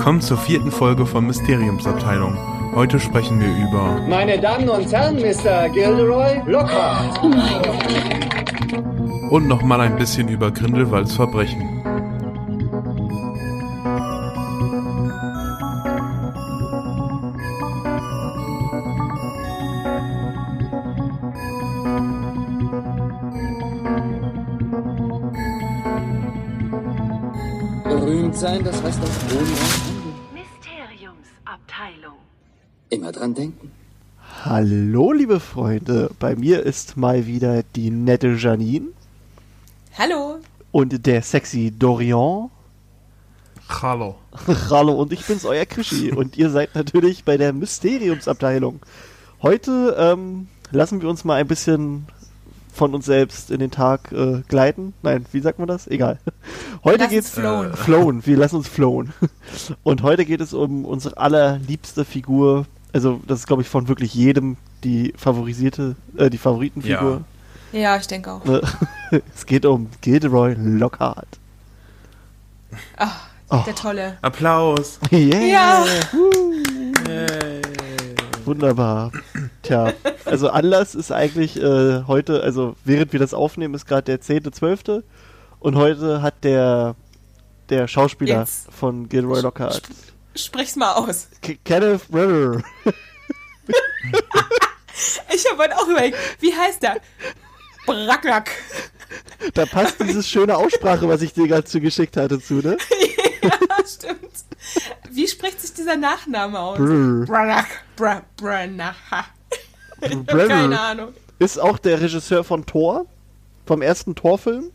Willkommen zur vierten Folge von Mysteriumsabteilung. Heute sprechen wir über Meine Damen und Herren, Mr. Gilderoy Lockhart. und nochmal ein bisschen über Grindelwalds Verbrechen. Liebe Freunde. Bei mir ist mal wieder die nette Janine Hallo. und der sexy Dorian. Hallo. Hallo, und ich bin's, euer Krischi. Und ihr seid natürlich bei der Mysteriumsabteilung. Heute ähm, lassen wir uns mal ein bisschen von uns selbst in den Tag äh, gleiten. Nein, wie sagt man das? Egal. Heute Lass geht's uns flowen. Äh, flowen. Wir lassen uns flowen. Und heute geht es um unsere allerliebste Figur. Also das ist, glaube ich, von wirklich jedem die favorisierte, äh, die Favoritenfigur. Ja, ich denke auch. Ne? es geht um Gilderoy Lockhart. Ach, Oh. der Tolle. Applaus. Yeah. Ja. Wunderbar. Tja, also Anlass ist eigentlich äh, heute, also während wir das aufnehmen, ist gerade der 10.12. Und heute hat der, der Schauspieler Jetzt. von Gilroy Lockhart, Sprich's mal aus. K Kenneth Brenner, Ich habe heute auch überlegt, wie heißt der? Bracknack. da passt diese schöne Aussprache, was ich dir gerade zugeschickt hatte, zu, ne? ja, stimmt. Wie spricht sich dieser Nachname aus? Brr. Bracknack. Bra Branach. Ich hab Brenner. keine Ahnung. Ist auch der Regisseur von Thor, vom ersten Thor-Film.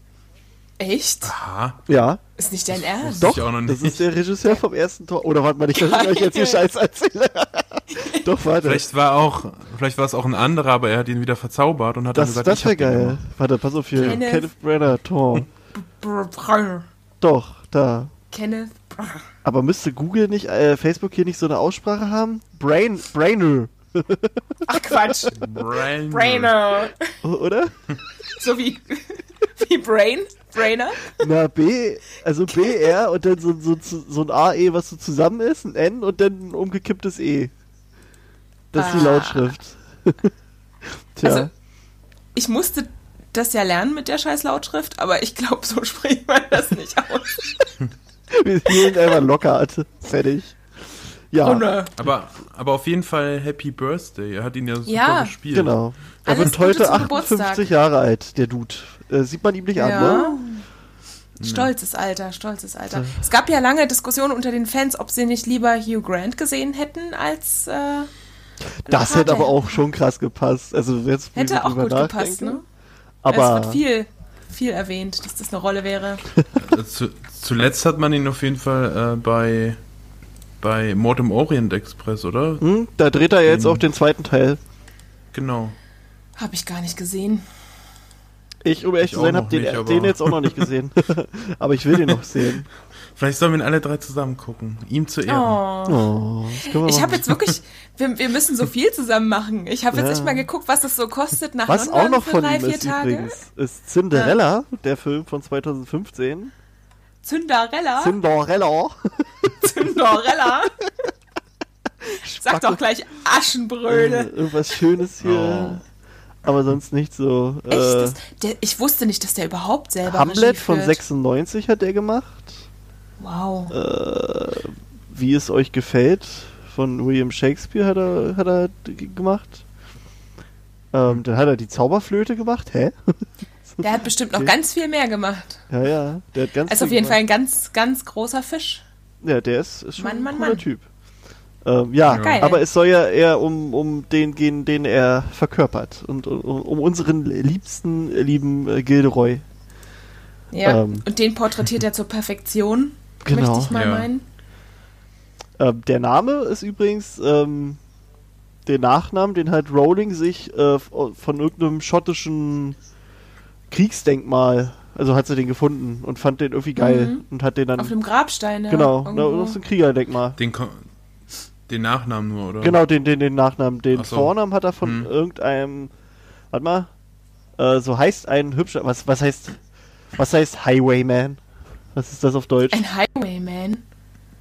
Echt? Aha. Ja, Ist nicht dein Ernst? doch, ich auch noch das ist der Regisseur vom ersten Tor. Oder warte mal, nicht, dass ich euch jetzt hier. Scheiß erzähle. doch, warte. Vielleicht war auch, vielleicht war es auch ein anderer, aber er hat ihn wieder verzaubert und hat Das, dann gesagt, das ich wäre geil. Warte, pass auf hier. Kenneth- Kenneth Brenner, Tor. Doch, da. Kenneth Aber müsste Google nicht, äh, Facebook hier nicht so eine Aussprache haben? Brain, Brainer, Ach Quatsch. Brain. Brainer. oder? So wie, wie Brain? Brainer? Na, B, also BR und dann so, so, so ein AE, was so zusammen ist, ein N und dann ein umgekipptes E. Das ist die Ah. Lautschrift. Tja, Also- Ich musste das ja lernen mit der scheiß Lautschrift, aber ich glaube, so spricht man das nicht aus. wir spielen einfach Lockhart. Fertig. Ja, Oh ne. Aber, aber auf jeden Fall Happy Birthday. Er hat ihn ja super Ja. gespielt. genau. Er Alles wird heute zum 58 Geburtstag. Jahre alt, der Dude. Äh, sieht man ihm nicht an, ne? Stolzes Alter, stolzes Alter. Es gab ja lange Diskussionen unter den Fans, ob sie nicht lieber Hugh Grant gesehen hätten als. Äh, Das hätte aber auch schon krass gepasst. Also jetzt Hätte auch gut gepasst, ne? es Aber wird viel, viel erwähnt, dass das eine Rolle wäre. Zu, zuletzt hat man ihn auf jeden Fall äh, bei, bei Mord im Orient Express, oder? hm, da dreht er jetzt auch den zweiten Teil. Genau. Habe ich gar nicht gesehen. Ich, um ehrlich Ich zu sein, habe den, nicht, den jetzt auch noch nicht gesehen. aber ich will den noch sehen. Vielleicht sollen wir ihn alle drei zusammen gucken. Ihm zu Ehren. Oh. Oh, Ich habe jetzt wirklich, wir, wir müssen so viel zusammen machen. Ich habe jetzt Ja. echt mal geguckt, was das so kostet nach Was London auch noch für von drei, ihm vier ist Tage. übrigens, ist Cinderella, der Film von 2015. Cinderella. Cinderella. Cinderella. Sag doch gleich Äh, Aschenbrödel. irgendwas Schönes hier. Aber sonst nicht so. Echt? Äh, Das, der, ich wusste nicht, dass der überhaupt selber Hamlet Regie von führt. 96 hat er gemacht. Wow. Äh, Wie es euch gefällt von William Shakespeare hat er, hat er gemacht. Ähm, dann hat er die Zauberflöte gemacht. Hä? Der hat bestimmt noch Okay. ganz viel mehr gemacht. Ja, ja. Der hat ganz Er ist viel auf jeden gemacht. Fall ein ganz, ganz großer Fisch. Ja, der ist, ist schon Mann, ein Mann, cooler Mann. Typ. Ähm, ja, Geil. aber es soll ja eher um, um den gehen, den er verkörpert. Und um, um unseren liebsten, lieben äh, Gilderoy. Ja. Ähm. Und den porträtiert er zur Perfektion. Genau. Möchte ich mal Ja. meinen. Ähm, der Name ist übrigens, ähm, der Nachnamen, den hat Rowling sich äh, von irgendeinem schottischen Kriegsdenkmal, also hat sie den gefunden und fand den irgendwie geil Mhm. und hat den dann, Auf dem Grabstein. ja, genau, na, irgendwo. das ist ein Kriegerdenkmal. Den, Ko- den Nachnamen nur, oder? Genau, den, den, den Nachnamen. Den so. Vornamen hat er von Hm. irgendeinem, warte mal, äh, so heißt ein hübscher, was, was heißt, was heißt Highwayman? Was ist das auf Deutsch? Ein Highwayman.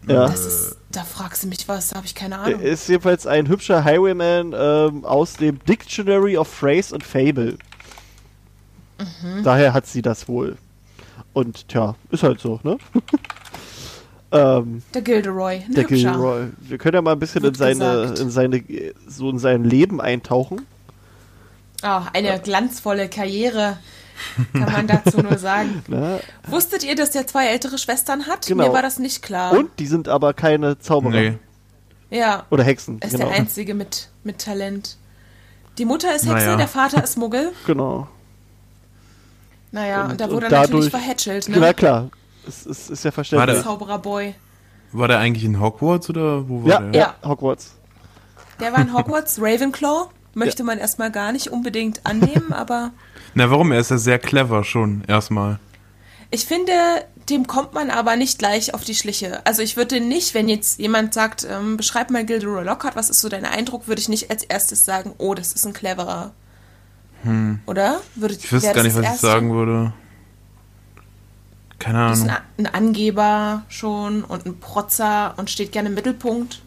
Ja. Das ist, da fragst du mich was, da habe ich keine Ahnung. ist jedenfalls ein hübscher Highwayman ähm, aus dem Dictionary of Phrase and Fable. Mhm. Daher hat sie das wohl. Und tja, ist halt so, ne? ähm, Der Gilderoy, ein der hübscher. Gilroy. Wir können ja mal ein bisschen in Wird seine, gesagt. in seine, so in sein Leben eintauchen. Ah, eine glanzvolle Karriere, kann man dazu nur sagen. Ne? Wusstet ihr, dass der zwei ältere Schwestern hat? Genau. Mir war das nicht klar. Und die sind aber keine Zauberer. Nee. Ja, Oder Hexen. er ist genau. der Einzige mit, mit Talent. Die Mutter ist Hexe, Naja. der Vater ist Muggel. Genau. Naja, und, Und- da wurde und er natürlich dadurch- verhätschelt, Na ne? klar. Es, es ist ja War verständlich. der- Zaubererboy. War der eigentlich in Hogwarts oder wo war Ja, der? ja, Hogwarts. Der war in Hogwarts, Ravenclaw. Möchte man erstmal gar nicht unbedingt annehmen, aber Na, warum? Er ist ja sehr clever schon, erstmal. ich finde, dem kommt man aber nicht gleich auf die Schliche. Also ich würde nicht, wenn jetzt jemand sagt, ähm, beschreib mal Gilderoy Lockhart, was ist so dein Eindruck, würde ich nicht als erstes sagen, oh, das ist ein cleverer. Oder? Würde, Hm. Ich wüsste gar nicht, was ich sagen würde. Keine Das ist Ahnung. ein, ein Angeber schon und ein Protzer und steht gerne im Mittelpunkt.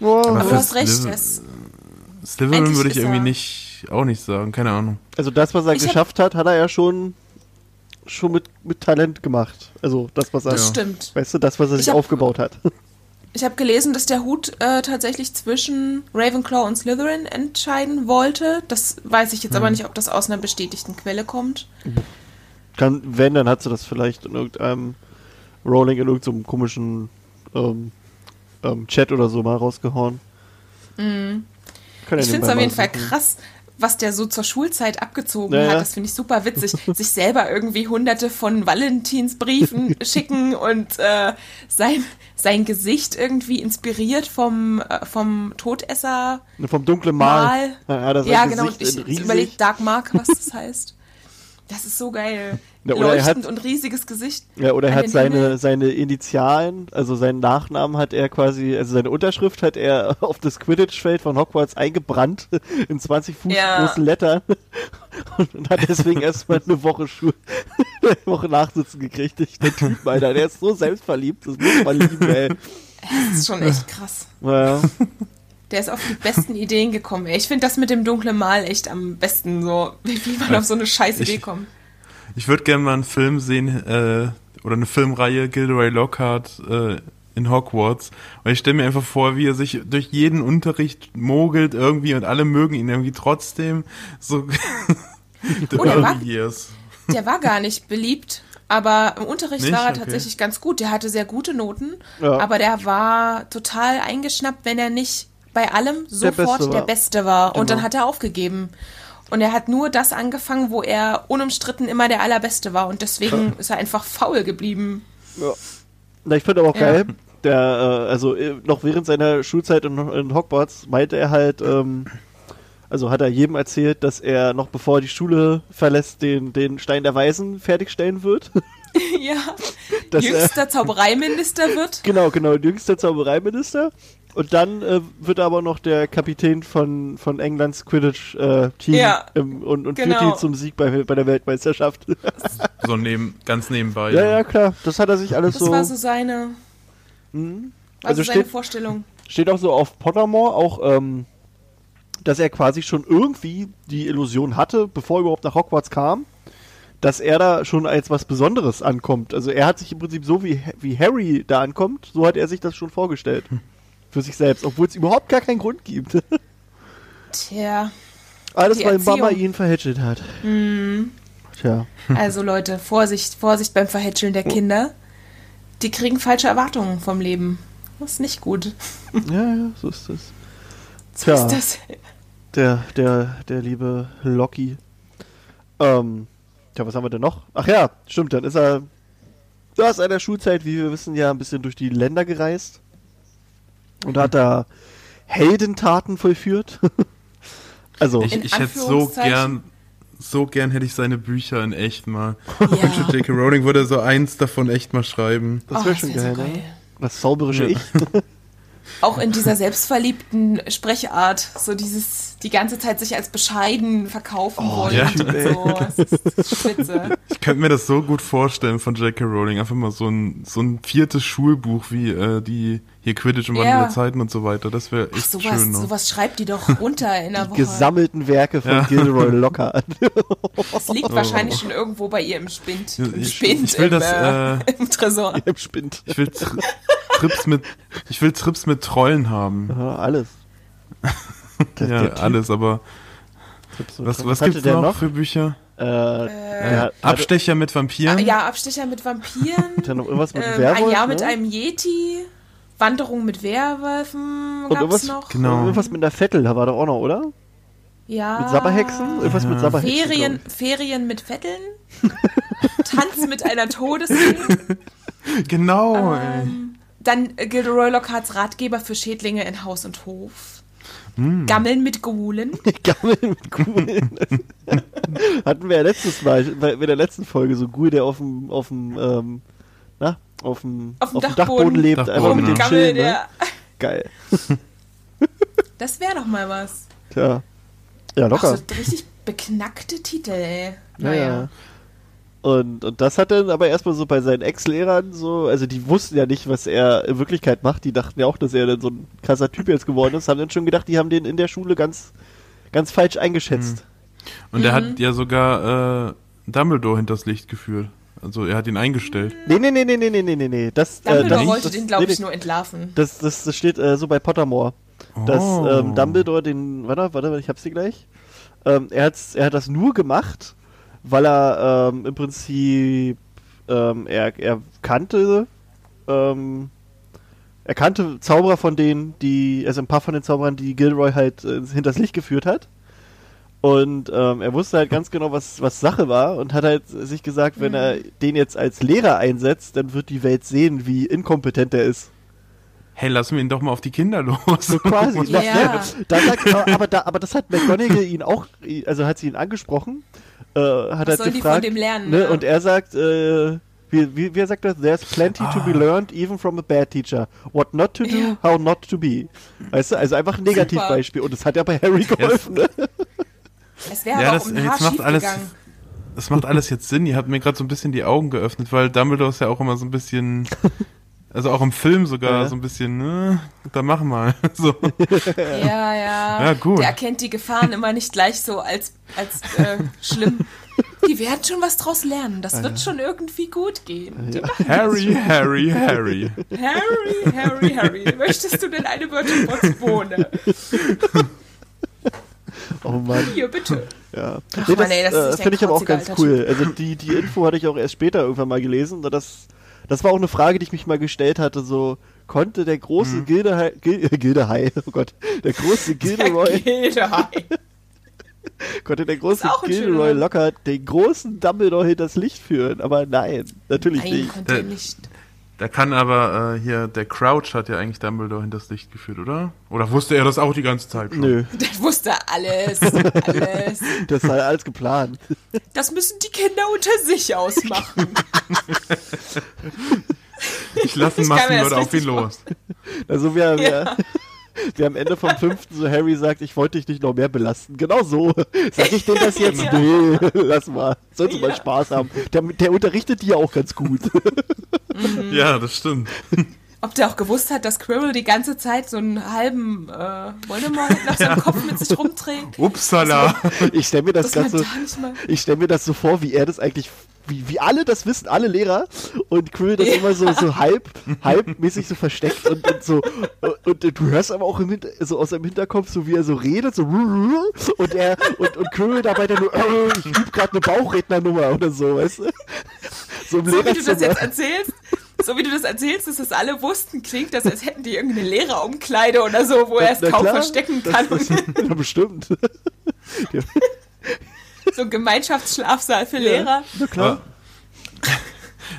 Wow. Aber du hast recht, Slytherin- würde ich irgendwie nicht, auch nicht sagen. Keine Ahnung. Also das, was er Ich geschafft hat, hat er ja schon, schon mit, mit Talent gemacht. Also das, was er, das stimmt. weißt du, das, was er Ich sich aufgebaut hat. Ich habe gelesen, dass der Hut äh, tatsächlich zwischen Ravenclaw und Slytherin entscheiden wollte. Das weiß ich jetzt aber nicht, ob das aus einer bestätigten Quelle kommt. Kann, wenn, dann hat sie das vielleicht in irgendeinem Rolling in irgendeinem komischen ähm, ähm, Chat oder so mal rausgehauen. Kann ja Ich finde es auf jeden Fall suchen. krass, was der so zur Schulzeit abgezogen Ja, ja. hat. Das finde ich super witzig. Sich selber irgendwie hunderte von Valentinsbriefen schicken und äh, sein, sein Gesicht irgendwie inspiriert vom, äh, vom Todesser. Vom dunklen Mal. Mal. Ja, Ja, ist genau. Gesicht ich überlege Dark Mark, was das heißt. Das ist so geil. Ja, oder er Leuchtend hat- und riesiges Gesicht. Ja, oder er hat seine, Himmel. seine Initialen, also seinen Nachnamen hat er quasi, also seine Unterschrift hat er auf das Quidditch-Feld von Hogwarts eingebrannt in 20 Fuß Ja. großen Lettern und, hat deswegen erstmal eine Woche Schul eine Woche Nachsitzen gekriegt. Ich, der Typ, Alter, der ist so selbstverliebt, das muss man lieben, ey. Das ist schon echt krass. Naja. Der ist auf die besten Ideen gekommen. Ey. Ich finde das mit dem dunklen Mal echt am besten so, wie man auf so eine scheiß Idee kommt. Ich würde gerne mal einen Film sehen, äh, oder eine Filmreihe Gilderoy Lockhart äh, in Hogwarts. Und ich stelle mir einfach vor, wie er sich durch jeden Unterricht mogelt irgendwie und alle mögen ihn irgendwie trotzdem. So the Oh, der war- years. Der war gar nicht beliebt, aber im Unterricht Nicht? war er Okay. tatsächlich ganz gut. Der hatte sehr gute Noten, Ja. aber der war total eingeschnappt, wenn er nicht bei allem sofort Beste der war. Beste war. Und Genau. dann hat er aufgegeben. Und er hat nur das angefangen, wo er unumstritten immer der Allerbeste war. Und deswegen ist er einfach faul geblieben. Na, ich finde aber auch Ja. geil, der, äh, also äh, noch während seiner Schulzeit in, in Hogwarts meinte er halt, ähm, also hat er jedem erzählt, dass er noch bevor er die Schule verlässt, den, den Stein der Weisen fertigstellen wird. ja. Dass er- Jüngster Zaubereiminister wird. genau, genau, jüngster Zaubereiminister. Und dann äh, wird er aber noch der Kapitän von, von Englands Quidditch-Team Ja, und, und genau. führt ihn zum Sieg bei, bei der Weltmeisterschaft. So neben, ganz nebenbei. ja, ja, klar. Das hat er sich alles Das so. war so seine, Mhm. war Also so seine steht- Vorstellung. steht auch so auf Pottermore, auch, ähm, dass er quasi schon irgendwie die Illusion hatte, bevor er überhaupt nach Hogwarts kam, dass er da schon als was Besonderes ankommt. Also er hat sich im Prinzip so wie, wie Harry da ankommt, so hat er sich das schon vorgestellt. Für sich selbst, obwohl es überhaupt gar keinen Grund gibt. Tja, Alles, weil Mama Erziehung. ihn verhätschelt hat. Tja. also Leute, Vorsicht, Vorsicht beim Verhätscheln der Kinder. Die kriegen falsche Erwartungen vom Leben. Das ist nicht gut. Ja, ja, so ist. So Tja. ist das. Der, der, der liebe Loki. Ähm, tja, was haben wir denn noch? Ach ja, stimmt, dann ist er ist er in der Schulzeit, wie wir wissen, ja ein bisschen durch die Länder gereist. Und hat da Heldentaten vollführt. also, Ich, ich hätte so gern, so gern hätte ich seine Bücher in echt mal. Ja. J.K. Rowling würde so eins davon echt mal schreiben. das Oh, wäre das schon wär geil, so ne? geil. Das zauberische Ja. Ich. Auch in dieser selbstverliebten Sprechart, so dieses, die ganze Zeit sich als bescheiden verkaufen wollen. ja. und so. Das ist, das ist spitze. Ich könnte mir das so gut vorstellen von J.K. Rowling. Einfach mal so ein, so ein viertes Schulbuch wie äh, die hier Quidditch Wandel Ja. der Zeiten und so weiter. Das wäre Ach, echt sowas, schön. Noch. sowas schreibt die doch runter in der Woche. Gesammelten Werke von Ja. Gilderoy Lockhart. Das liegt wahrscheinlich schon irgendwo bei ihr im Spind. Im Oh. Ich- Spind, ich will im, das, äh, äh, im Tresor. Im Spind. Ich will Trips mit, ich will Trips mit Trollen haben. Ja, alles. Der- ja, alles, aber was, was gibt's der noch, für Bücher? Äh, hat- Abstecher mit Vampiren? Ja, Abstecher mit Vampiren. Er noch irgendwas mit einem ähm, Werwolf? ein Jahr mit ne? einem Yeti. Wanderung mit Werwölfen Und gab's irgendwas, noch. Genau. irgendwas mit einer Vettel, da war doch auch noch, oder? Ja. Mit Sabberhexen? Irgendwas mit Sabberhexen. Ferien, Ferien mit Vetteln. Tanz mit einer Todesfee. Genau, ey. Ähm, dann äh, Gilderoy Lockharts Ratgeber für Schädlinge in Haus und Hof. Hm. Gammeln mit Gulen. ich. Gammel mit Kugeln. Hatten wir ja letztes Mal, bei, bei der letzten Folge, so Ghoul, der auf dem, auf dem, ähm, na, auf dem, Auf dem Dachboden, Dachboden. lebt, Dachboden, einfach mit ja. dem Gammel, Chillen, ne? der. Geil. Das wäre doch mal was. Tja. Ja, Ach, locker. so richtig beknackte Titel, ey. Ja, Naja. ja. Und, und das hat dann aber erstmal so bei seinen Ex-Lehrern so, also die wussten ja nicht, was er in Wirklichkeit macht. Die dachten ja auch, dass er dann so ein krasser Typ jetzt geworden ist. Haben dann schon gedacht, die haben den in der Schule ganz, ganz falsch eingeschätzt. Mhm. Und er hat mhm. ja sogar äh, Dumbledore hinters Licht geführt. Also er hat ihn eingestellt. Nee, nee, nee, nee, nee, nee, nee, nee. Das, äh, Dumbledore äh, das, wollte das, den, glaube nee, ich, nur entlarven. Das, das, das steht äh, so bei Pottermore. Oh. Ähm, Dumbledore den, warte, warte, ich hab's dir gleich. Ähm, er, hat's, er hat das nur gemacht, weil er ähm, im Prinzip, ähm, er, er kannte, ähm, er kannte Zauberer von denen, die, also ein paar von den Zauberern, die Gilroy halt äh, hinters Licht geführt hat. Und ähm, er wusste halt ganz genau, was, was Sache war und hat halt sich gesagt, wenn er den jetzt als Lehrer einsetzt, dann wird die Welt sehen, wie inkompetent er ist. Hey, lassen wir ihn doch mal auf die Kinder los. So quasi. Ja. Na, da sagt, aber, aber, da, aber das hat McGonagall ihn auch, also hat sie ihn angesprochen, äh, hat Was halt soll die gefragt, von dem lernen, Ne, ne? Und er sagt, äh, wie, wie, wie er sagt there's plenty to be learned even from a bad teacher. What not to do, Ja. how not to be. Weißt du, also einfach ein Negativbeispiel. Und das hat ja bei Harry geholfen, ne? Es wäre Ja, aber das- auch um ein jetzt macht alles- gegangen. Das macht alles jetzt Sinn. Ihr habt mir gerade so ein bisschen die Augen geöffnet, weil Dumbledore ist ja auch immer so ein bisschen, also auch im Film sogar Ja. so ein bisschen, ne, dann mach mal. So. Ja, ja. Ja, gut. Der erkennt die Gefahren immer nicht gleich so als, als äh, schlimm. Die werden schon was draus lernen. Das wird schon irgendwie gut gehen. Machen Harry, Harry, Harry. Harry, Harry, Harry. Möchtest du denn eine Wirtschaftsbohne? Oh Mann. Hier, bitte. Ja. Ach nee, Mann, das ey, das äh, finde ich aber auch ganz alter cool. Also die, die Info hatte ich auch erst später irgendwann mal gelesen. und Das, war auch eine Frage, die ich mich mal gestellt hatte. So, konnte der große Mhm. Gildehai, Gil, äh, Gildehai, oh Gott, der große Gilderoy, Gilderoy. konnte der große Gilderoy locker den großen Dumbledore hinters Licht führen? Aber nein, natürlich Nein, nicht. konnte er Der- nicht. Da kann aber äh, hier, der Crouch hat ja eigentlich Dumbledore hinters Licht geführt, oder? Oder wusste er das auch die ganze Zeit schon? Nö, Der wusste alles. Alles. das war alles geplant. Das müssen die Kinder unter sich ausmachen. Ich lasse Massenleute auf ihn los. Also wir, wir, Ja. wir am Ende vom fünften so Harry sagt, ich wollte dich nicht noch mehr belasten. Genau so. Sag ich denen das jetzt? Ja. Nee, lass mal. Sollst du mal Ja. Spaß haben. Der, der unterrichtet die ja auch ganz gut. Ja, das stimmt. Ob der auch gewusst hat, dass Quirrell die ganze Zeit so einen halben äh, Voldemort nach seinem Kopf mit sich rumträgt? Upsala. Ich stelle mir das, man Ganze, mal... ich stell mir das so vor, wie er das eigentlich, wie, wie alle das wissen, alle Lehrer und Quill das Ja. immer so, so halb, halbmäßig so versteckt und, und so, und, und du hörst aber auch im so aus seinem Hinterkopf so, wie er so redet, so, und er, und, und Quill dabei dann nur, äh, ich übe gerade eine Bauchrednernummer oder so, weißt du? So im So wie du das jetzt erzählst, so wie du das erzählst, dass das alle wussten, klingt das, als hätten die irgendeine Lehrerumkleide oder so, wo er es kaum klar, verstecken das- kann. Das, ja, bestimmt. so ein Gemeinschaftsschlafsaal für Lehrer. Na klar.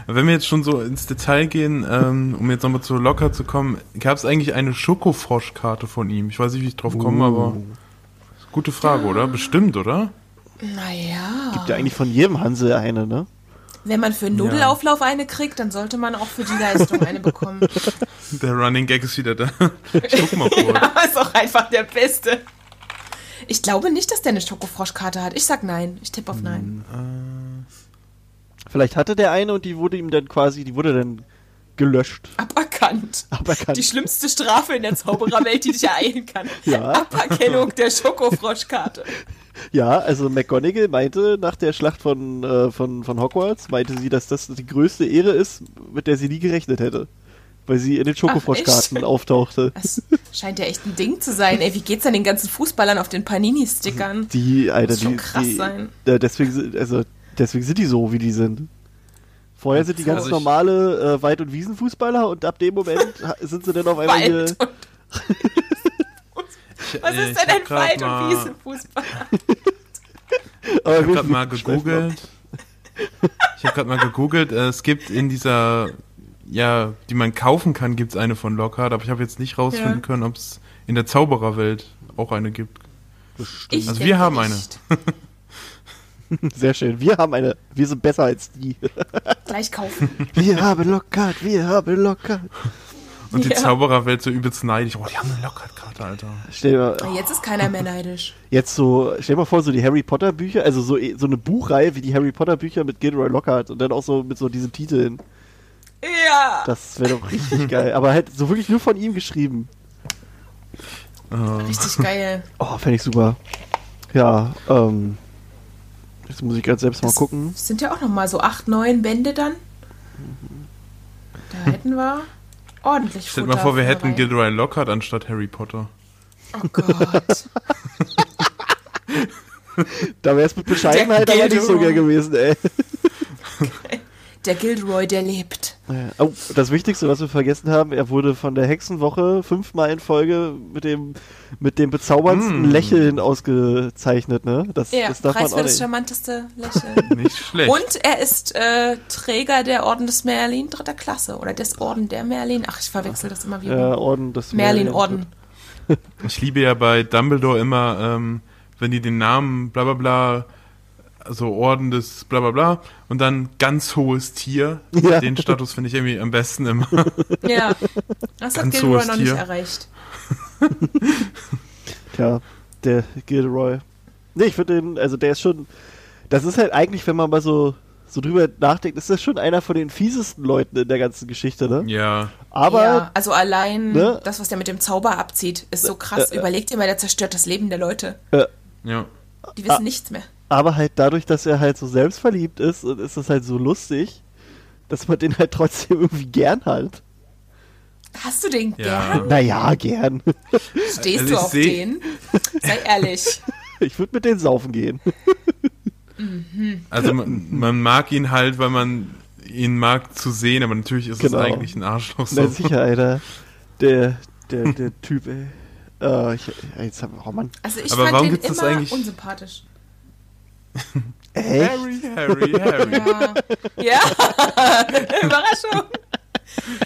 Wenn wir jetzt schon so ins Detail gehen, ähm, um jetzt nochmal zu Locker zu kommen, gab es eigentlich eine Schokofroschkarte von ihm? Ich weiß nicht, wie ich drauf komme, aber gute Frage, oder? Bestimmt, oder? Naja. Gibt ja eigentlich von jedem Hansel eine, ne? Wenn man für einen Nudelauflauf eine kriegt, dann sollte man auch für die Leistung eine bekommen. Der Running Gag ist wieder da. Guck mal vor. ja, ist auch einfach der Beste. Ich glaube nicht, dass der eine Schokofroschkarte hat. Ich sag nein. Ich tippe auf nein. Vielleicht hatte der eine und die wurde ihm dann quasi, die wurde dann gelöscht. Aberkannt. Aberkannt. Die schlimmste Strafe in der Zaubererwelt, die dich ereilen kann. Ja. Aberkennung der Schokofroschkarte. Ja, also McGonagall meinte nach der Schlacht von, äh, von, von Hogwarts, meinte sie, dass das die größte Ehre ist, mit der sie nie gerechnet hätte. Weil sie in den Schokofroschkarten auftauchte. Das scheint ja echt ein Ding zu sein. Ey, wie geht's denn den ganzen Fußballern auf den Panini-Stickern? Die, Alter, Muss schon die, krass die, sein. Ja, deswegen, sind- also, deswegen sind die so, wie die sind. Vorher sind die ganz Also normale äh, Weit- und Wiesenfußballer und ab dem Moment sind sie dann auf einmal hier. Wald Was Äh, ist denn hab ein grad Wald- und Wiesenfußballer? Aber Ich habe wir- gerade mal gegoogelt. Ich habe gerade mal gegoogelt. äh, Es gibt in dieser, ja, die man kaufen kann, gibt es eine von Lockhart, aber ich habe jetzt nicht rausfinden Ja. können, ob es in der Zaubererwelt auch eine gibt. Ich Also wir haben eine. nicht. Sehr schön. Wir haben eine. Wir sind besser als die. Gleich kaufen. Wir haben Lockhart, wir haben Lockhart. Und die Ja. Zaubererwelt so übelst neidisch. Oh, die haben eine Lockhart-Karte, Alter. Stell dir mal, Aber Jetzt ist keiner mehr neidisch. jetzt so, stell dir mal vor, so die Harry Potter Bücher, also so, so eine Buchreihe wie die Harry Potter Bücher mit Gilderoy Lockhart und dann auch so mit so diesen Titeln. Ja. Das wäre doch richtig geil. Aber halt so wirklich nur von ihm geschrieben. Äh, Richtig geil. Oh, fände ich super. Ja, ähm. Jetzt muss ich gerade selbst mal Das gucken. Sind ja auch noch mal so acht, neun Bände dann. Da hätten wir ordentlich Stell dir mal vor, wir hätten Reihe. Gilderoy Lockhart anstatt Harry Potter. Oh Gott. Da wäre es mit Bescheidenheit aber nicht so gern gewesen, ey. Der Gilderoy, der lebt. Oh, das Wichtigste, was wir vergessen haben, er wurde von der Hexenwoche fünfmal in Folge mit dem, mit dem bezauberndsten Mm. Lächeln ausgezeichnet, ne? Das, Ja, das darf man Preis auch für das nicht. charmanteste Lächeln. Nicht schlecht. Und er ist äh, Träger der Orden des Merlin dritter Klasse. Oder des Orden der Merlin. Ach, ich verwechsel das immer wieder. Ja, Orden des Merlin-Orden. Ich liebe ja bei Dumbledore immer, ähm, wenn die den Namen bla bla bla, also Orden des bla bla bla und dann ganz hohes Tier. Ja. Den Status finde ich irgendwie am besten immer. Ja. Das hat Ganz Gilderoy hohes noch nicht Tier. erreicht. Tja, der Gilderoy. Nee, ich finde den, also der ist schon, das ist halt eigentlich, wenn man mal so, so drüber nachdenkt, ist das schon einer von den fiesesten Leuten in der ganzen Geschichte, ne? Ja. Aber, ja, also allein ne? das, was der mit dem Zauber abzieht, ist so krass. Äh, äh. Überleg dir mal, der zerstört das Leben der Leute. Ja. Die wissen Ah. nichts mehr. Aber halt dadurch, dass er halt so selbstverliebt ist, und ist das halt so lustig, dass man den halt trotzdem irgendwie gern hat. Hast du den Ja. gern? Naja, gern. Stehst Also du ich auf seh- den? Sei ehrlich. Ich würde mit denen saufen gehen. Also man, man mag ihn halt, weil man ihn mag zu sehen, aber natürlich ist Genau. es eigentlich ein Arschloch. Na So. sicher, Alter. Der, der, der Typ, ey. Äh, ich, jetzt oh Mann. Also ich Aber fand warum den gibt's das immer eigentlich- unsympathisch. Echt? Harry, Harry, Harry. Ja. ja. Überraschung.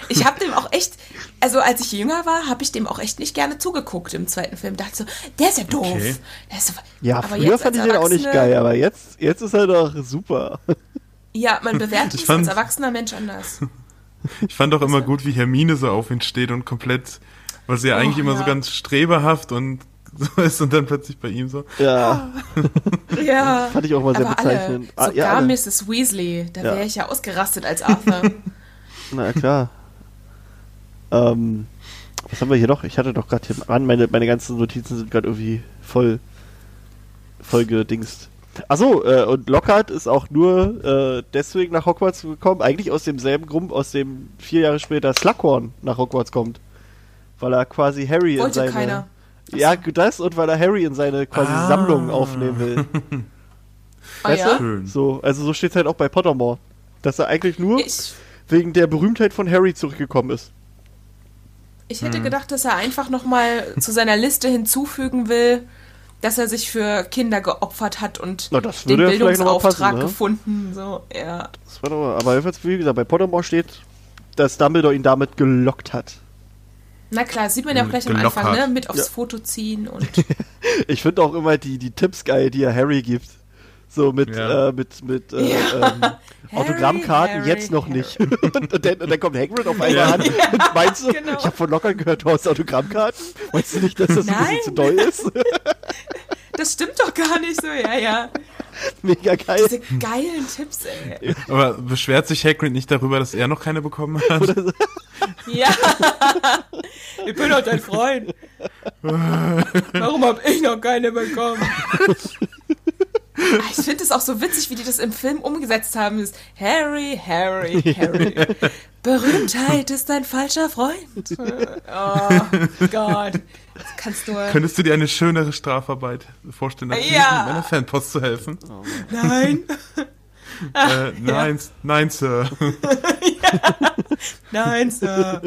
Ich habe dem auch echt, also als ich jünger war, habe ich dem auch echt nicht gerne zugeguckt im zweiten Film. Dachte so, der ist ja doof. Okay. Der ist so, Ja, aber früher jetzt fand ich den auch nicht geil, aber jetzt, jetzt ist er doch super. Ja, man bewertet Ich als erwachsener Mensch anders. Ich fand auch immer gut, wie Hermine so auf ihn steht und komplett, weil sie ja Oh, eigentlich immer so ja. ganz streberhaft und so ist und dann plötzlich bei ihm so. Ja, Ja. fand ich auch mal sehr aber alle, bezeichnend. Ah, sogar ja, alle. Mrs. Weasley, da Ja. wäre ich ja ausgerastet als Arthur. Na klar. Ähm, was haben wir hier noch? Ich hatte doch gerade hier an, meine, meine ganzen Notizen sind gerade irgendwie voll, voll gedingst. Achso, äh, und Lockhart ist auch nur äh, deswegen nach Hogwarts gekommen, eigentlich aus demselben Grund, aus dem vier Jahre später Slughorn nach Hogwarts kommt. Weil er quasi Harry in Wollte seine... keiner. Ja, das und weil er Harry in seine quasi Ah. Sammlung aufnehmen will. Ah, Weißt ja? du? So, also so steht es halt auch bei Pottermore. Dass er eigentlich nur Ich, wegen der Berühmtheit von Harry zurückgekommen ist. ich Hm. hätte gedacht, dass er einfach nochmal zu seiner Liste hinzufügen will, dass er sich für Kinder geopfert hat und Na, das den Bildungsauftrag passen, ne? gefunden. So, ja. Das war doch, aber jedenfalls, wie gesagt, bei Pottermore steht, dass Dumbledore ihn damit gelockt hat. Na klar, sieht man ja auch Hm, gleich am Anfang, ne? hat. Mit aufs Ja. Foto ziehen und Ich finde auch immer die, die Tipps geil, die er Harry gibt. So mit, Ja. äh, mit, mit äh, Ja. ähm, Autogrammkarten Harry, jetzt noch Harry. nicht. und, dann, und dann kommt Hagrid auf einmal Ja. an und meinst du, genau. ich habe von Lockern gehört, du hast Autogrammkarten? Meinst du nicht, dass das ein Nein. bisschen zu doll ist? Das stimmt doch gar nicht so, ja, ja. Mega geil. Diese geilen Tipps, ey. Aber beschwert sich Hagrid nicht darüber, dass er noch keine bekommen hat? Ja. Ich bin doch dein Freund. Warum hab ich noch keine bekommen? Ah, Ich finde es auch so witzig, wie die das im Film umgesetzt haben. Das Harry, Harry, Harry. Berühmtheit ist ein falscher Freund. Oh Gott. Das kannst du. Könntest du dir eine schönere Strafarbeit vorstellen, als Ja. meiner Fanpost zu helfen? Nein, Äh, nein, nein, Sir. nein, Sir.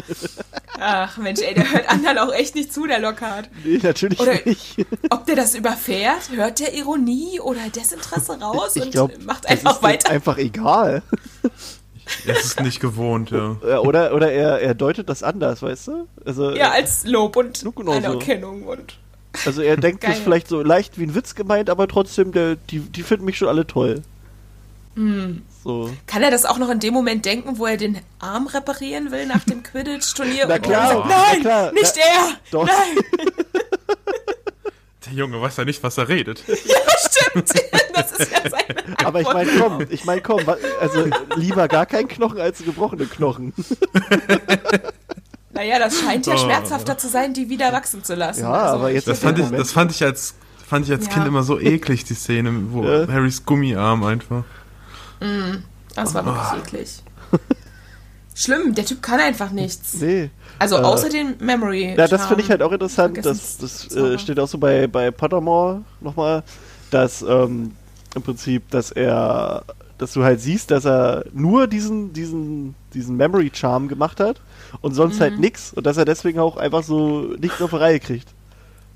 Ach Mensch, ey, der hört anderen auch echt nicht zu, der Lockhart. Nee, natürlich Oder- nicht. Ob der das überfährt, hört der Ironie oder Desinteresse raus Ich und glaube, macht das einfach ist weiter. einfach egal. Er ist es nicht gewohnt, ja. Ja, Oder, oder er, er deutet das anders, weißt du? Also, Ja, als Lob und so. Anerkennung und. also er denkt das Geil. vielleicht so leicht wie ein Witz gemeint, aber trotzdem, der, die, die finden mich schon alle toll. Hm. So. Kann er das auch noch in dem Moment denken, wo er den Arm reparieren will nach dem Quidditch-Turnier? Na klar, sagt, na nein, klar, nicht na- er! Doch. Nein! Der Junge weiß ja nicht, was er redet. Ja, stimmt! Das ist ja seine Aber ich meine, komm, ich meine, komm, also lieber gar kein Knochen als gebrochene Knochen. Naja, das scheint ja Oh. schmerzhafter zu sein, die wieder wachsen zu lassen. Ja, Also, aber jetzt Das fand ich, das fand ich als, fand ich als Ja. Kind immer so eklig, die Szene, wo Ja. Harrys Gummiarm einfach. Das war wirklich eklig. Schlimm, der Typ kann einfach nichts. Nee. Also Äh, außer den Memory. Ja, das finde ich halt auch interessant. Das, das äh, steht auch so bei, bei Pottermore nochmal, dass ähm, im Prinzip, dass er, dass du halt siehst, dass er nur diesen, diesen, diesen Memory Charm gemacht hat und sonst Mhm. halt nix und dass er deswegen auch einfach so nichts auf die Reihe kriegt.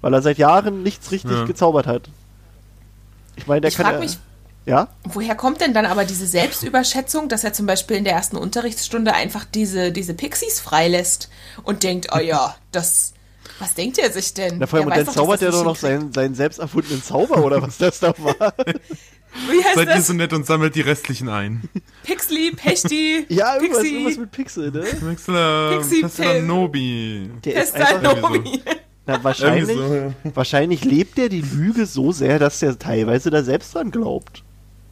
Weil er seit Jahren nichts richtig Ja. gezaubert hat. Ich meine, der Ich kann. frag ja- mich- Ja? Woher kommt denn dann aber diese Selbstüberschätzung, dass er zum Beispiel in der ersten Unterrichtsstunde einfach diese, diese Pixies freilässt und denkt, oh ja, das. Was denkt er sich denn? Na, vor allem, Er und dann doch, zaubert er doch noch seinen, seinen selbst erfundenen Zauber oder was das da war. Wie heißt Seid ihr das? so nett und sammelt die restlichen ein. Pixley, Pechti, ja, irgendwas, Pixie, irgendwas mit Pixel, ne? Wechsler, Pixie Pestler Pill. Nobi. Der ist einfach, na, wahrscheinlich, so, wahrscheinlich lebt er die Lüge so sehr, dass er teilweise da selbst dran glaubt.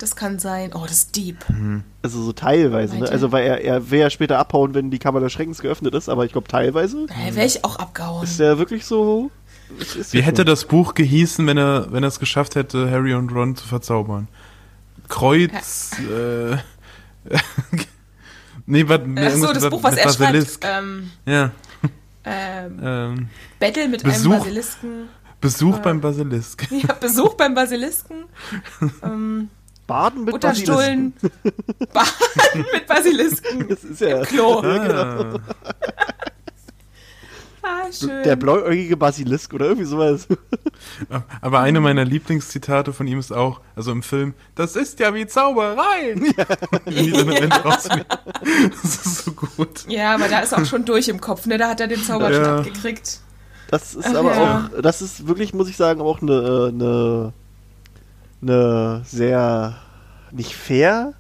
Das kann sein. Oh, das ist deep. Also so teilweise, ne? Also weil er, er will ja später abhauen, wenn die Kammer des Schreckens geöffnet ist, aber ich glaube teilweise Da wäre ich auch abgehauen. ist er wirklich so. Wie ja hätte schon. das Buch gehießen, wenn er, wenn er es geschafft hätte, Harry und Ron zu verzaubern? Kreuz, äh, nee, was, Ach so, das Buch, was er schreibt. Ähm, Ja, ähm, ähm, Battle mit Besuch. einem Basilisken. Besuch beim Basilisk. Ja, Besuch beim Basilisken. ähm, Baden mit Unterstullen. Baden mit Basilisken. Das ist ja Klo. Ah, Ah, schön. der blauäugige Basilisk oder irgendwie sowas. aber eine meiner Lieblingszitate von ihm ist auch, also im Film, das ist ja wie Zauberei. Ende rausgehen. Das ist so gut. ja, aber da ist auch schon durch im Kopf, ne? Da hat er den Zauberstab Ja. gekriegt. Das ist Ach aber ja. auch, das ist wirklich, muss ich sagen, auch eine, eine, eine sehr, nicht fair,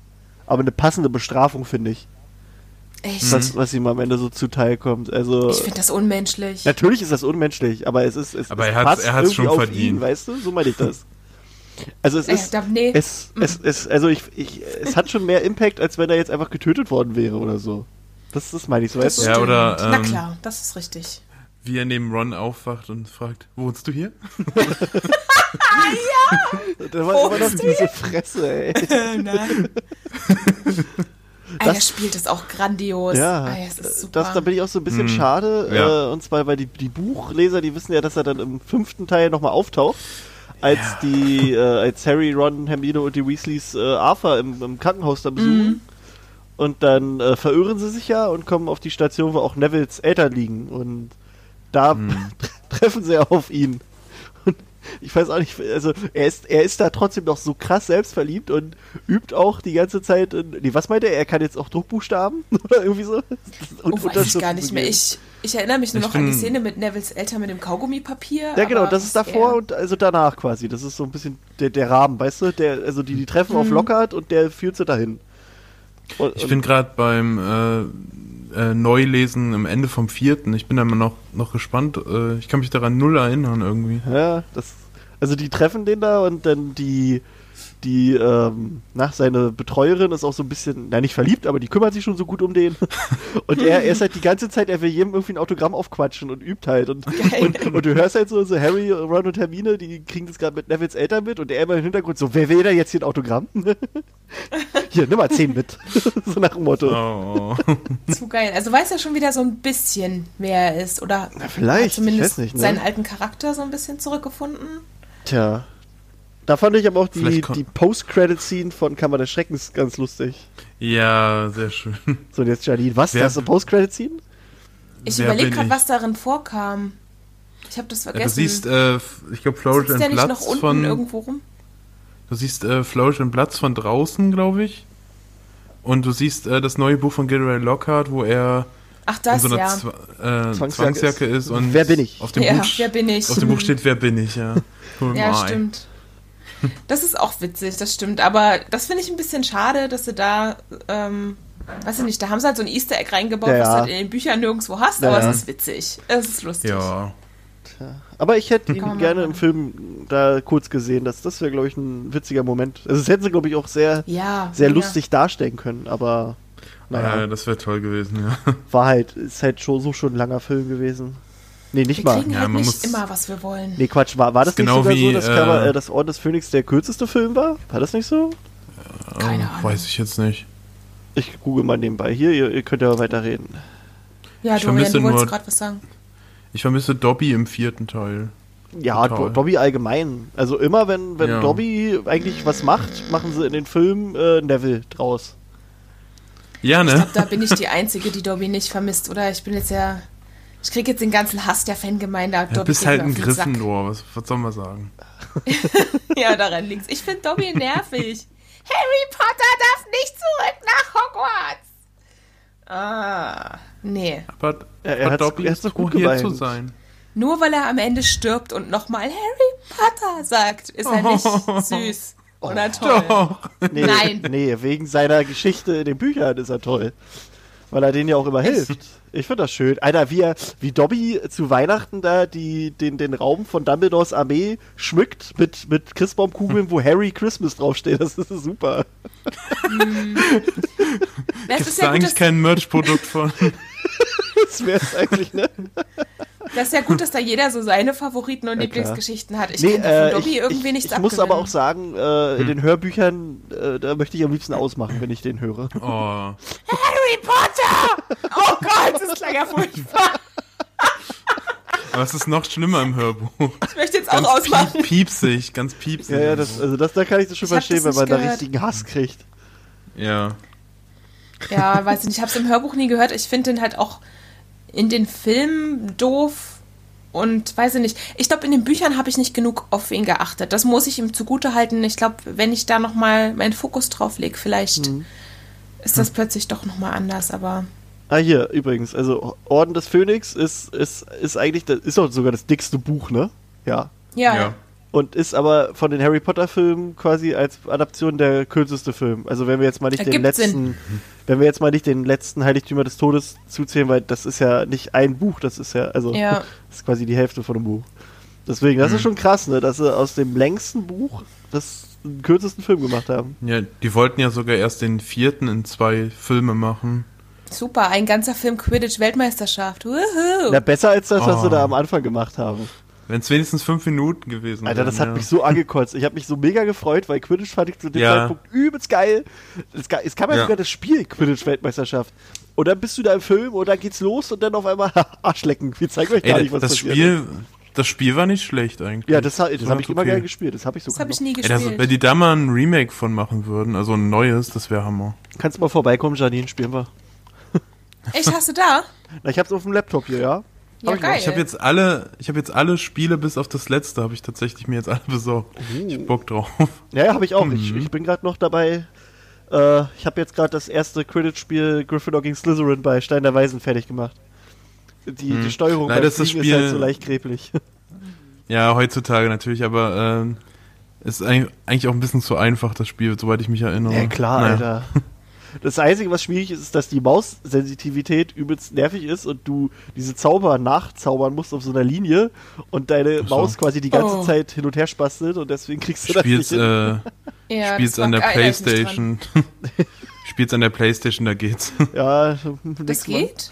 aber eine passende Bestrafung, finde ich. Echt? Was, was ihm am Ende so zuteil kommt. Also, Ich finde das unmenschlich. natürlich ist das unmenschlich, aber es ist, es, Aber es er er hat's irgendwie schon auf verdient. ihn, weißt du? So meine ich das. Also es Äh, ist, da, nee. es, es, es, also ich, ich, es hat schon mehr Impact, als wenn er jetzt einfach getötet worden wäre oder so. Das, das meine ich so, weißt du? Ja, oder, Na ähm, klar, das ist richtig. Wie er neben Ron aufwacht und fragt, wohnst du hier? Da war immer noch diese Fresse, ey. Nein. Ey, Das- der spielt es auch grandios. Ja, Ey, das ist super. das, da bin ich auch so ein bisschen Hm. schade. Ja. Äh, und zwar, weil die, die Buchleser, die wissen ja, dass er dann im fünften Teil nochmal auftaucht. Als Ja. die, äh, als Harry, Ron, Hermine und die Weasleys äh, Arthur im, im Krankenhaus da besuchen. Mhm. Und dann äh, verirren sie sich ja und kommen auf die Station, wo auch Nevils Eltern liegen. Und da Hm. treffen sie auf ihn. Und Ich weiß auch nicht, also er ist, er ist da trotzdem noch so krass selbstverliebt und übt auch die ganze Zeit. In, nee, was meint er? Er kann jetzt auch Druckbuchstaben oder irgendwie so? Oh, weiß ich gar nicht mehr. Ich, ich erinnere mich nur Ich noch an die Szene mit Nevils Eltern mit dem Kaugummipapier. Ja, genau, das ist davor er- und also danach quasi. Das ist so ein bisschen der, der Rahmen, weißt du? Der, also die, die treffen Mhm. auf Lockhart und der führt sie dahin. Und, Ich und- bin gerade beim äh, äh, Neulesen am Ende vom vierten. Ich bin da immer noch, noch gespannt. Äh, ich kann mich daran null erinnern irgendwie. Ja, das. Also die treffen den da und dann die, die, ähm, nach seine Betreuerin ist auch so ein bisschen, na nicht verliebt, aber die kümmert sich schon so gut um den. Und er, er ist halt die ganze Zeit, er will jedem irgendwie ein Autogramm aufquatschen und übt halt. Und, und, und du hörst halt so, so Harry, Ron und Hermine, die kriegen das gerade mit Nevils Eltern mit und er immer im Hintergrund so, wer will da jetzt hier ein Autogramm? hier, nimm mal 10 mit. so nach dem Motto. Oh. Zu geil. Also weiß er schon wieder so ein bisschen, wer er ist. Oder vielleicht, hat zumindest nicht, ne? seinen alten Charakter so ein bisschen zurückgefunden. Tja. Da fand ich aber auch die, Vielleicht die Post-Credit-Scene von Kammer des Schreckens ganz lustig. Ja, sehr schön. So, und jetzt Janine, was? Wer- das ist eine Post-Credit-Scene? Ich überlege gerade, was darin vorkam. Ich habe das Ja, vergessen. du siehst, äh, ich glaube, Florian Sitzt der nicht noch Platz unten von. irgendwo rum? Du siehst äh, Florian Platz von draußen, glaube ich. Und du siehst äh, das neue Buch von Gilroy Lockhart, wo er Ach, in das so einer ja. Zwa äh, Zwangsjacke Zwangsjacke ist. und Wer bin ich? Auf dem, Ja, Buch, wer bin ich? auf dem Buch steht, wer bin ich, ja. Ja, stimmt. Das ist auch witzig, das stimmt. Aber das finde ich ein bisschen schade, dass sie da, ähm, weiß ich nicht, da haben sie halt so ein Easter Egg reingebaut, Ja, was du halt in den Büchern nirgendwo hast, Ja, aber ja. es ist witzig. Es ist lustig. Ja. Aber ich hätte ihn Kann gerne im Film da kurz gesehen. Das, das wäre, glaube ich, ein witziger Moment. Also, das hätten sie, glaube ich, auch sehr, Ja. sehr ja. lustig darstellen können. Aber, naja, Äh, das wäre toll gewesen, ja. war halt, ist halt schon so schon ein langer Film gewesen. Nee, nicht Wir mal. kriegen Ja, halt man nicht muss- immer, was wir wollen. Nee, Quatsch, war, war das genau nicht sogar so, wie, dass äh, Kammer, äh, das Orden des Phönix der kürzeste Film war? War das nicht so? Keine Oh, Ahnung. Weiß ich jetzt nicht. Ich google mal nebenbei. Hier, ihr, ihr könnt ja weiterreden. Ja, Ich Dorian, du wolltest gerade was sagen. Ich vermisse Dobby im vierten Teil. Ja. Do Dobby allgemein. Also immer, wenn, wenn Ja. Dobby eigentlich was macht, machen sie in den Film äh, Neville draus. Ja, Ich ne? glaube, da bin ich die Einzige, die Dobby nicht vermisst, oder? Ich bin jetzt ja. Ich kriege jetzt den ganzen Hass der Fangemeinde. ab. Du bist halt ein. Gryffindor, was, was soll man sagen? Ja, daran liegt's. Ich finde Dobby nervig. Harry Potter darf nicht zurück nach Hogwarts. Ah, nee. Aber, er er ist hat's doch gut gemeint. zu sein. Nur weil er am Ende stirbt und nochmal Harry Potter sagt, ist er nicht süß oder toll. Doch. Nee, Nein. Nee, wegen seiner Geschichte in den Büchern ist er toll. Weil er denen ja auch immer hilft. Ich finde das schön. Alter, wie, er, wie Dobby zu Weihnachten da die, den, den Raum von Dumbledores Armee schmückt mit, mit Christbaumkugeln, wo Harry Christmas draufsteht. Das ist super. Das Gibt ist, da ja gut, eigentlich kein Merch-Produkt von? Das wäre es eigentlich, ne? das ist ja gut, dass da jeder so seine Favoriten und Ja. Lieblingsgeschichten hat. Ich Nee, kann von äh, Dobby ich, irgendwie ich, nichts ich muss abgewinnen. aber auch sagen, äh, in den Hörbüchern, äh, da möchte ich am liebsten ausmachen, wenn ich den höre. Oh. Harry Potter! Oh Gott, das klang ja furchtbar. Es ist noch schlimmer im Hörbuch. Ich möchte jetzt auch Ganz ausmachen. piep, piepsig, ganz piepsig. Ja, ja, das, also das, da kann ich das schon Ich verstehen, das wenn man nicht da gehört. richtigen Hass kriegt. ja. Ja, weiß ich nicht. Ich habe es im Hörbuch nie gehört. Ich finde den halt auch in den Filmen doof und weiß ich nicht. Ich glaube, in den Büchern habe ich nicht genug auf ihn geachtet. Das muss ich ihm zugute halten. Ich glaube, wenn ich da noch mal meinen Fokus drauf lege, vielleicht Mhm. ist das plötzlich doch noch mal anders. Aber Ah, hier, übrigens, also Orden des Phönix ist, ist, ist eigentlich, das ist auch sogar das dickste Buch, ne? Ja. ja, ja. Und ist aber von den Harry Potter Filmen quasi als Adaption der kürzeste Film. Also wenn wir jetzt mal nicht den Ergibt Sinn. letzten, wenn wir jetzt mal nicht den letzten Heiligtümer des Todes zuzählen, weil das ist ja nicht ein Buch, das ist ja, also Ja. das ist quasi die Hälfte von dem Buch. Deswegen, das ist schon krass, ne, dass sie aus dem längsten Buch das den kürzesten Film gemacht haben. Ja, die wollten ja sogar erst den vierten in zwei Filme machen. super. Ein ganzer Film Quidditch-Weltmeisterschaft. Wuhu. Na, besser als das, was Oh. sie da am Anfang gemacht haben. Wenn es wenigstens fünf Minuten gewesen Alter, das wären, hat ja. mich so angekotzt. Ich habe mich so mega gefreut, weil Quidditch fand ich zu dem Ja. Zeitpunkt übelst geil. Es, es kam ja, Ja. sogar das Spiel Quidditch-Weltmeisterschaft. Und dann bist du da im Film und dann geht's los und dann auf einmal Arschlecken. Wir zeigen euch gar Ey, nicht, was das passiert. Spiel, das Spiel war nicht schlecht eigentlich. Ja, das, das war habe ich immer okay. gerne gespielt. Das habe ich Das sogar habe ich nie Ey, gespielt. das, wenn die da mal ein Remake von machen würden, also ein neues, das wäre Hammer. Kannst du mal vorbeikommen, Janine, spielen wir. Echt, hast du da? Na, ich hab's auf dem Laptop hier, ja. Ja, ich geil. Ich habe jetzt alle, ich habe jetzt alle Spiele bis auf das letzte habe ich tatsächlich mir jetzt alle besorgt. Ich hab Bock drauf. Ja, ja habe ich auch. Ich, ich bin gerade noch dabei. Äh, ich habe jetzt gerade das erste Quidditch-Spiel Gryffindor gegen Slytherin bei Stein der Weisen fertig gemacht. Die, die Steuerung ist das Spiel- ist halt so leicht kreblich. Ja, heutzutage natürlich, aber ähm, ist eigentlich eigentlich auch ein bisschen zu einfach das Spiel, soweit ich mich erinnere. Ja, klar, Naja. Alter. Das Einzige, was schwierig ist, ist, dass die Maussensitivität übelst nervig ist und du diese Zauber nachzaubern musst auf so einer Linie und deine so. Maus quasi die ganze Oh. Zeit hin und her spastelt und deswegen kriegst du das Spielt's, nicht hin. äh, ja, spielt's das an der. Playstation. spielt's an der Playstation, da geht's. Ja, Das geht?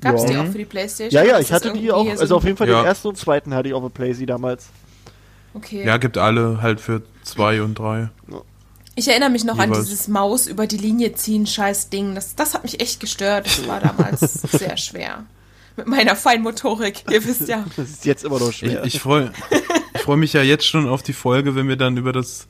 Gab's Ja. die auch für die Playstation? Ja, ja, ich das hatte die auch, so also auf jeden Fall Ja. den ersten und zweiten hatte ich auf der Playsee damals. Okay. Ja, gibt alle halt für zwei und drei. Ich erinnere mich noch an Jeweils. dieses Maus über die Linie ziehen scheiß Ding. Das, das hat mich echt gestört. Das war damals sehr schwer. Mit meiner Feinmotorik, ihr wisst ja. Das ist jetzt immer noch Ich, schwer. ich freue ich freu mich ja jetzt schon auf die Folge, wenn wir dann über das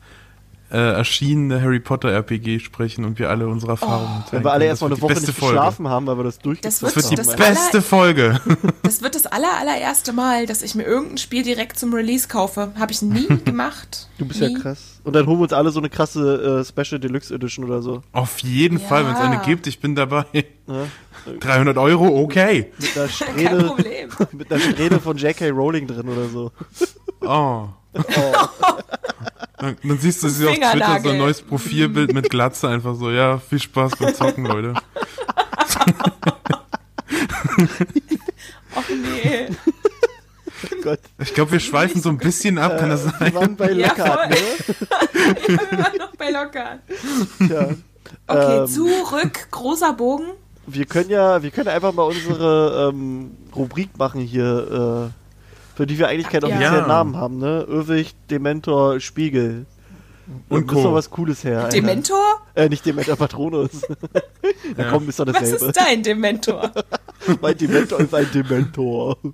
äh, erschienene Harry Potter RPG sprechen und wir alle unsere Erfahrungen Wenn wir alle erstmal eine Woche beste nicht Folge. geschlafen haben, weil wir das durchgezogen wird- Das wird die Das haben. beste Folge. Das wird das aller, allererste Mal, dass ich mir irgendein Spiel direkt zum Release kaufe. Habe ich nie gemacht. Du bist nie. ja krass. Und dann holen wir uns alle so eine krasse äh, Special Deluxe Edition oder so. Auf jeden Ja. Fall, wenn es eine gibt, ich bin dabei. Ja. 300 Euro, okay. Mit einer Problem. mit einer Strähne von J.K. Rowling drin oder so. Oh. Dann, dann siehst du sie auf Twitter, so ein neues Profilbild mit Glatze, einfach so, ja, viel Spaß beim Zocken, Leute. Och nee. Oh Gott. Ich glaube, wir schweifen so ein bisschen ab, kann das Wir sein? waren bei Ja, Lockhart, ne? Ja, wir waren noch bei locker. Ja. Okay, Ähm. zurück. Großer Bogen. Wir können ja, wir können einfach mal unsere ähm, Rubrik machen hier, äh, für die wir eigentlich keinen Ja. offiziellen Ja. Namen haben, ne? Irrwicht, Dementor, Spiegel. Und Da Co. was Cooles her. Alter. Dementor? Äh, nicht Dementor, Patronus. Na Ja. komm, ist doch Was dasselbe. ist dein Dementor? mein Dementor ist ein Dementor.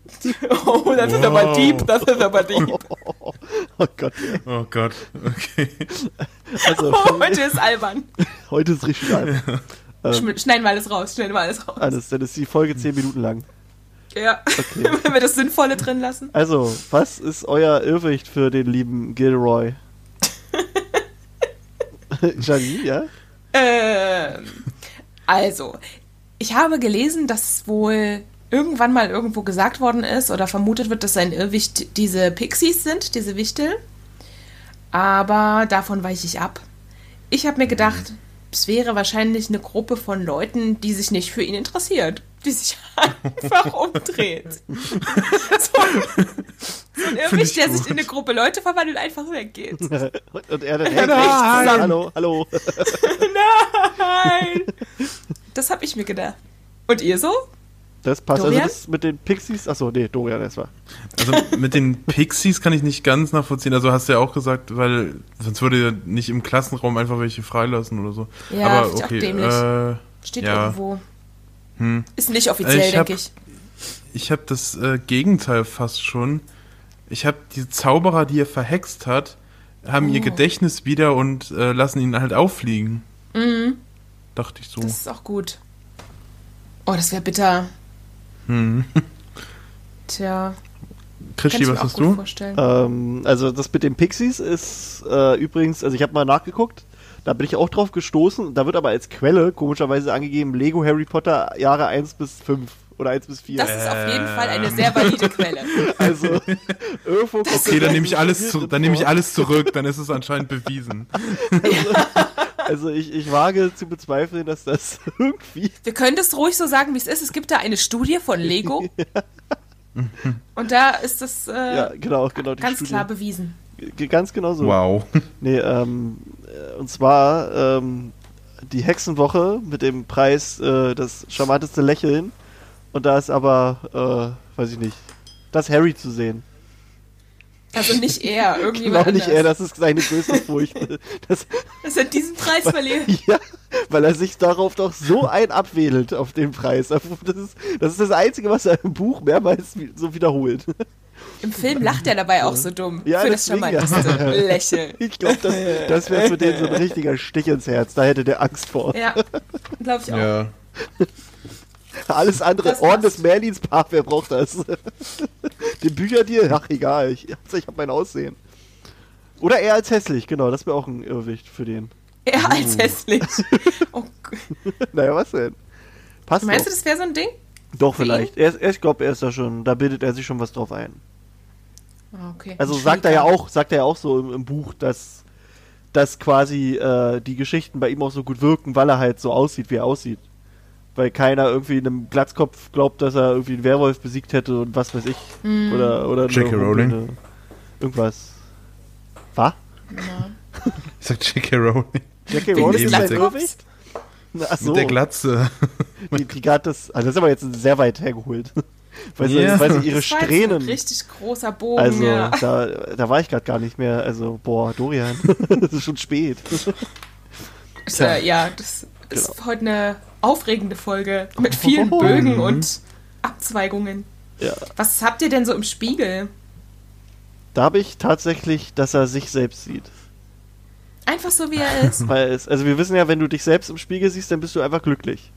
Oh, das ist Wow. aber deep, das ist aber deep. Oh Gott. Oh Gott, okay. Also, Oh, heute ist albern. heute ist richtig geil. Schm- Schneiden wir alles raus, schneiden wir alles raus. Alles, dann ist die Folge 10 Minuten lang. Ja, wenn wir das Sinnvolle drin lassen. Also, was ist euer Irrwicht für den lieben Gilroy? Janine, ja? Ähm, also, ich habe gelesen, dass wohl irgendwann mal irgendwo gesagt worden ist oder vermutet wird, dass sein Irrwicht diese Pixies sind, diese Wichtel. Aber davon weiche ich ab. Ich habe mir gedacht, es wäre wahrscheinlich eine Gruppe von Leuten, die sich nicht für ihn interessiert, die sich einfach umdreht. So, so ein Irrwicht, der sich gut. in eine Gruppe Leute verwandelt, einfach weggeht. Und er dann, hey, Nein! rechts, hallo, hallo. Nein! Das habe ich mir gedacht. Und ihr so? Das passt. Dorian? Also das mit den Pixies, achso, nee, Dorian, das war. Also mit den Pixies kann ich nicht ganz nachvollziehen. Also hast du ja auch gesagt, weil sonst würde ja nicht im Klassenraum einfach welche freilassen oder so. Ja, Aber okay, dämlich. äh, Steht Ja. irgendwo. Hm. Ist nicht offiziell, Ich hab- denke ich. ich habe das äh, Gegenteil fast schon. Ich habe die Zauberer, die er verhext hat, haben ihr Oh. Gedächtnis wieder und äh, lassen ihn halt auffliegen. Mhm. Dachte ich so. Das ist auch gut. Oh, das wäre bitter. Hm. Tja, Krischi, mir was hast du? vorstellen. Ähm, also das mit den Pixies ist äh, übrigens, also ich habe mal nachgeguckt, da bin ich auch drauf gestoßen, da wird aber als Quelle komischerweise angegeben Lego Harry Potter Jahre 1 bis 5 oder 1 bis 4. Das ist auf jeden Fall eine sehr valide Quelle. also irgendwo kommt Okay, dann nehme ich alles das zu, dann nehme ich alles zurück, dann ist es anscheinend bewiesen. Also ich, ich wage zu bezweifeln, dass das irgendwie Wir können das ruhig so sagen, wie es ist. Es gibt da eine Studie von Lego. Und da ist das äh, ja genau genau ganz Studie. klar bewiesen. G- ganz genau so. Wow. Nee, ähm, äh, und zwar ähm, die Hexenwoche mit dem Preis äh, das charmanteste Lächeln. Und da ist aber, äh, weiß ich nicht, das Harry zu sehen. Also nicht er, irgendjemand Genau nicht anders. er, das ist seine größte Furcht. Das, Dass er diesen Preis verliert. ja, weil er sich darauf doch so ein abwedelt auf den Preis. Das ist, das ist das Einzige, was er im Buch mehrmals so wiederholt. Im Film lacht er dabei auch so dumm. Ja, für das deswegen ja. charmanteste Lächeln. Ich glaube, das, das wäre für den so ein richtiger Stich ins Herz. Da hätte der Angst vor. Ja, glaube ich auch. Ja. Alles andere, Das Orden passt. des Merlins Paar, wer braucht das? Den Bücherdeal? Ach, egal, ich, ich habe mein Aussehen. Oder er als hässlich, genau, das wäre auch ein Irrwicht für den. Er als hässlich. Oh, Naja, was denn? Passt meinst du, doch. das wäre so ein Ding? Doch, vielleicht. Er ist, er, ich glaube, er ist da schon, da bildet er sich schon was drauf ein. Ah, Okay. Also sagt er ja auch, sagt er ja auch so im, im Buch, dass, dass quasi äh, die Geschichten bei ihm auch so gut wirken, weil er halt so aussieht, wie er aussieht. Weil keiner irgendwie einem Glatzkopf glaubt, dass er irgendwie einen Werwolf besiegt hätte und was weiß ich. Hm. Oder, oder J.K. Rowling. Humpe, Irgendwas. Was? Ja. Ich sag J.K. Rowling. J.K. Rowling ist ein mit der- Überwicht? Na, Ach so, Mit der Glatze. die, die das, also das ist aber jetzt sehr weit hergeholt. Weil, sie, Ja. weil sie ihre Das war jetzt ein Strähnen richtig großer Bogen. Also, ja. da, da war ich gerade gar nicht mehr. Also, boah, Dorian, das ist schon spät. Äh, ja, das ist Genau. heute eine aufregende Folge mit vielen Bögen und Abzweigungen. Ja. Was habt ihr denn so im Spiegel? Da habe ich tatsächlich, dass er sich selbst sieht. Einfach so, wie er ist. Weil es, also wir wissen ja, wenn du dich selbst im Spiegel siehst, dann bist du einfach glücklich.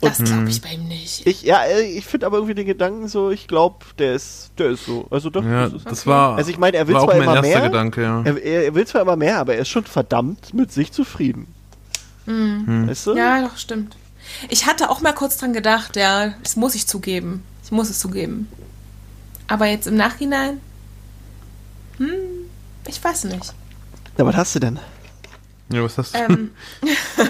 Das glaube ich bei ihm nicht. Ich, ja, äh, ich finde aber irgendwie den Gedanken so, ich glaube, der ist, der ist so. Also doch, Ja, das das Okay. war, Also ich meine, er will zwar mein immer erster mehr. Gedanke, ja. er, er, will zwar immer mehr, aber er ist schon verdammt mit sich zufrieden. Weißt du? Ja, doch, stimmt. Ich hatte auch mal kurz dran gedacht, ja, das muss ich zugeben. Ich muss es zugeben. Aber jetzt im Nachhinein, hm, ich weiß nicht. Na, was hast du denn? Ja, was hast du? Ähm,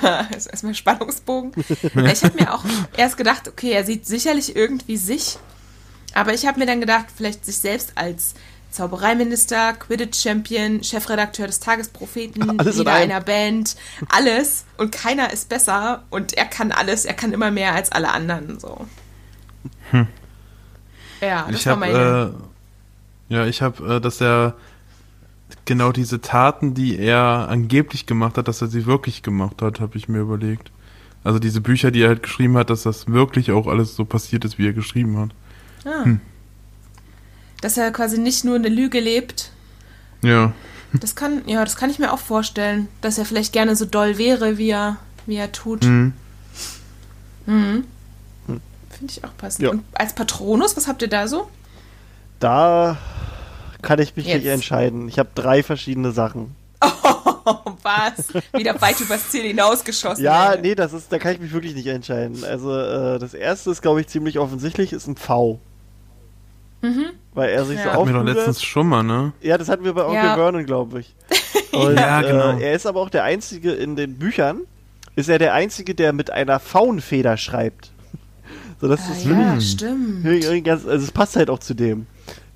das ist erstmal Spannungsbogen. Ich habe mir auch erst gedacht, okay, er sieht sicherlich irgendwie sich, aber ich habe mir dann gedacht, vielleicht sich selbst als Zaubereiminister, Quidditch-Champion, Chefredakteur des Tagespropheten, Alles in Leader einem. einer Band, alles und keiner ist besser und er kann alles, er kann immer mehr als alle anderen so. Ja, das ich war habe, meine. äh, ja, ich habe, äh, dass er genau diese Taten, die er angeblich gemacht hat, dass er sie wirklich gemacht hat, habe ich mir überlegt. Also diese Bücher, die er halt geschrieben hat, dass das wirklich auch alles so passiert ist, wie er geschrieben hat. ah, Dass er quasi nicht nur eine Lüge lebt, Ja, Das kann, ja, das kann ich mir auch vorstellen, dass er vielleicht gerne so doll wäre, wie er, wie er tut. mhm. Mhm. Finde ich auch passend. Ja. Und als Patronus, was habt ihr da so? Da kann ich mich Jetzt. nicht entscheiden. Ich habe drei verschiedene Sachen. Oh, was? Wieder weit übers Ziel hinausgeschossen. Ja, ey. nee, das ist, da kann ich mich wirklich nicht entscheiden. Also äh, das erste ist, glaube ich, ziemlich offensichtlich, ist ein V. Weil er sich Ja. so hatten wir doch aufrührt. letztens schon mal, ne? Ja, das hatten wir bei Onkel Ja. Vernon, glaube ich. Und, Ja, genau. Äh, er ist aber auch der Einzige in den Büchern, ist er der Einzige, der mit einer Faunfeder schreibt. So, das Ah, ist ja, stimmt. ganz, also es passt halt auch zu dem.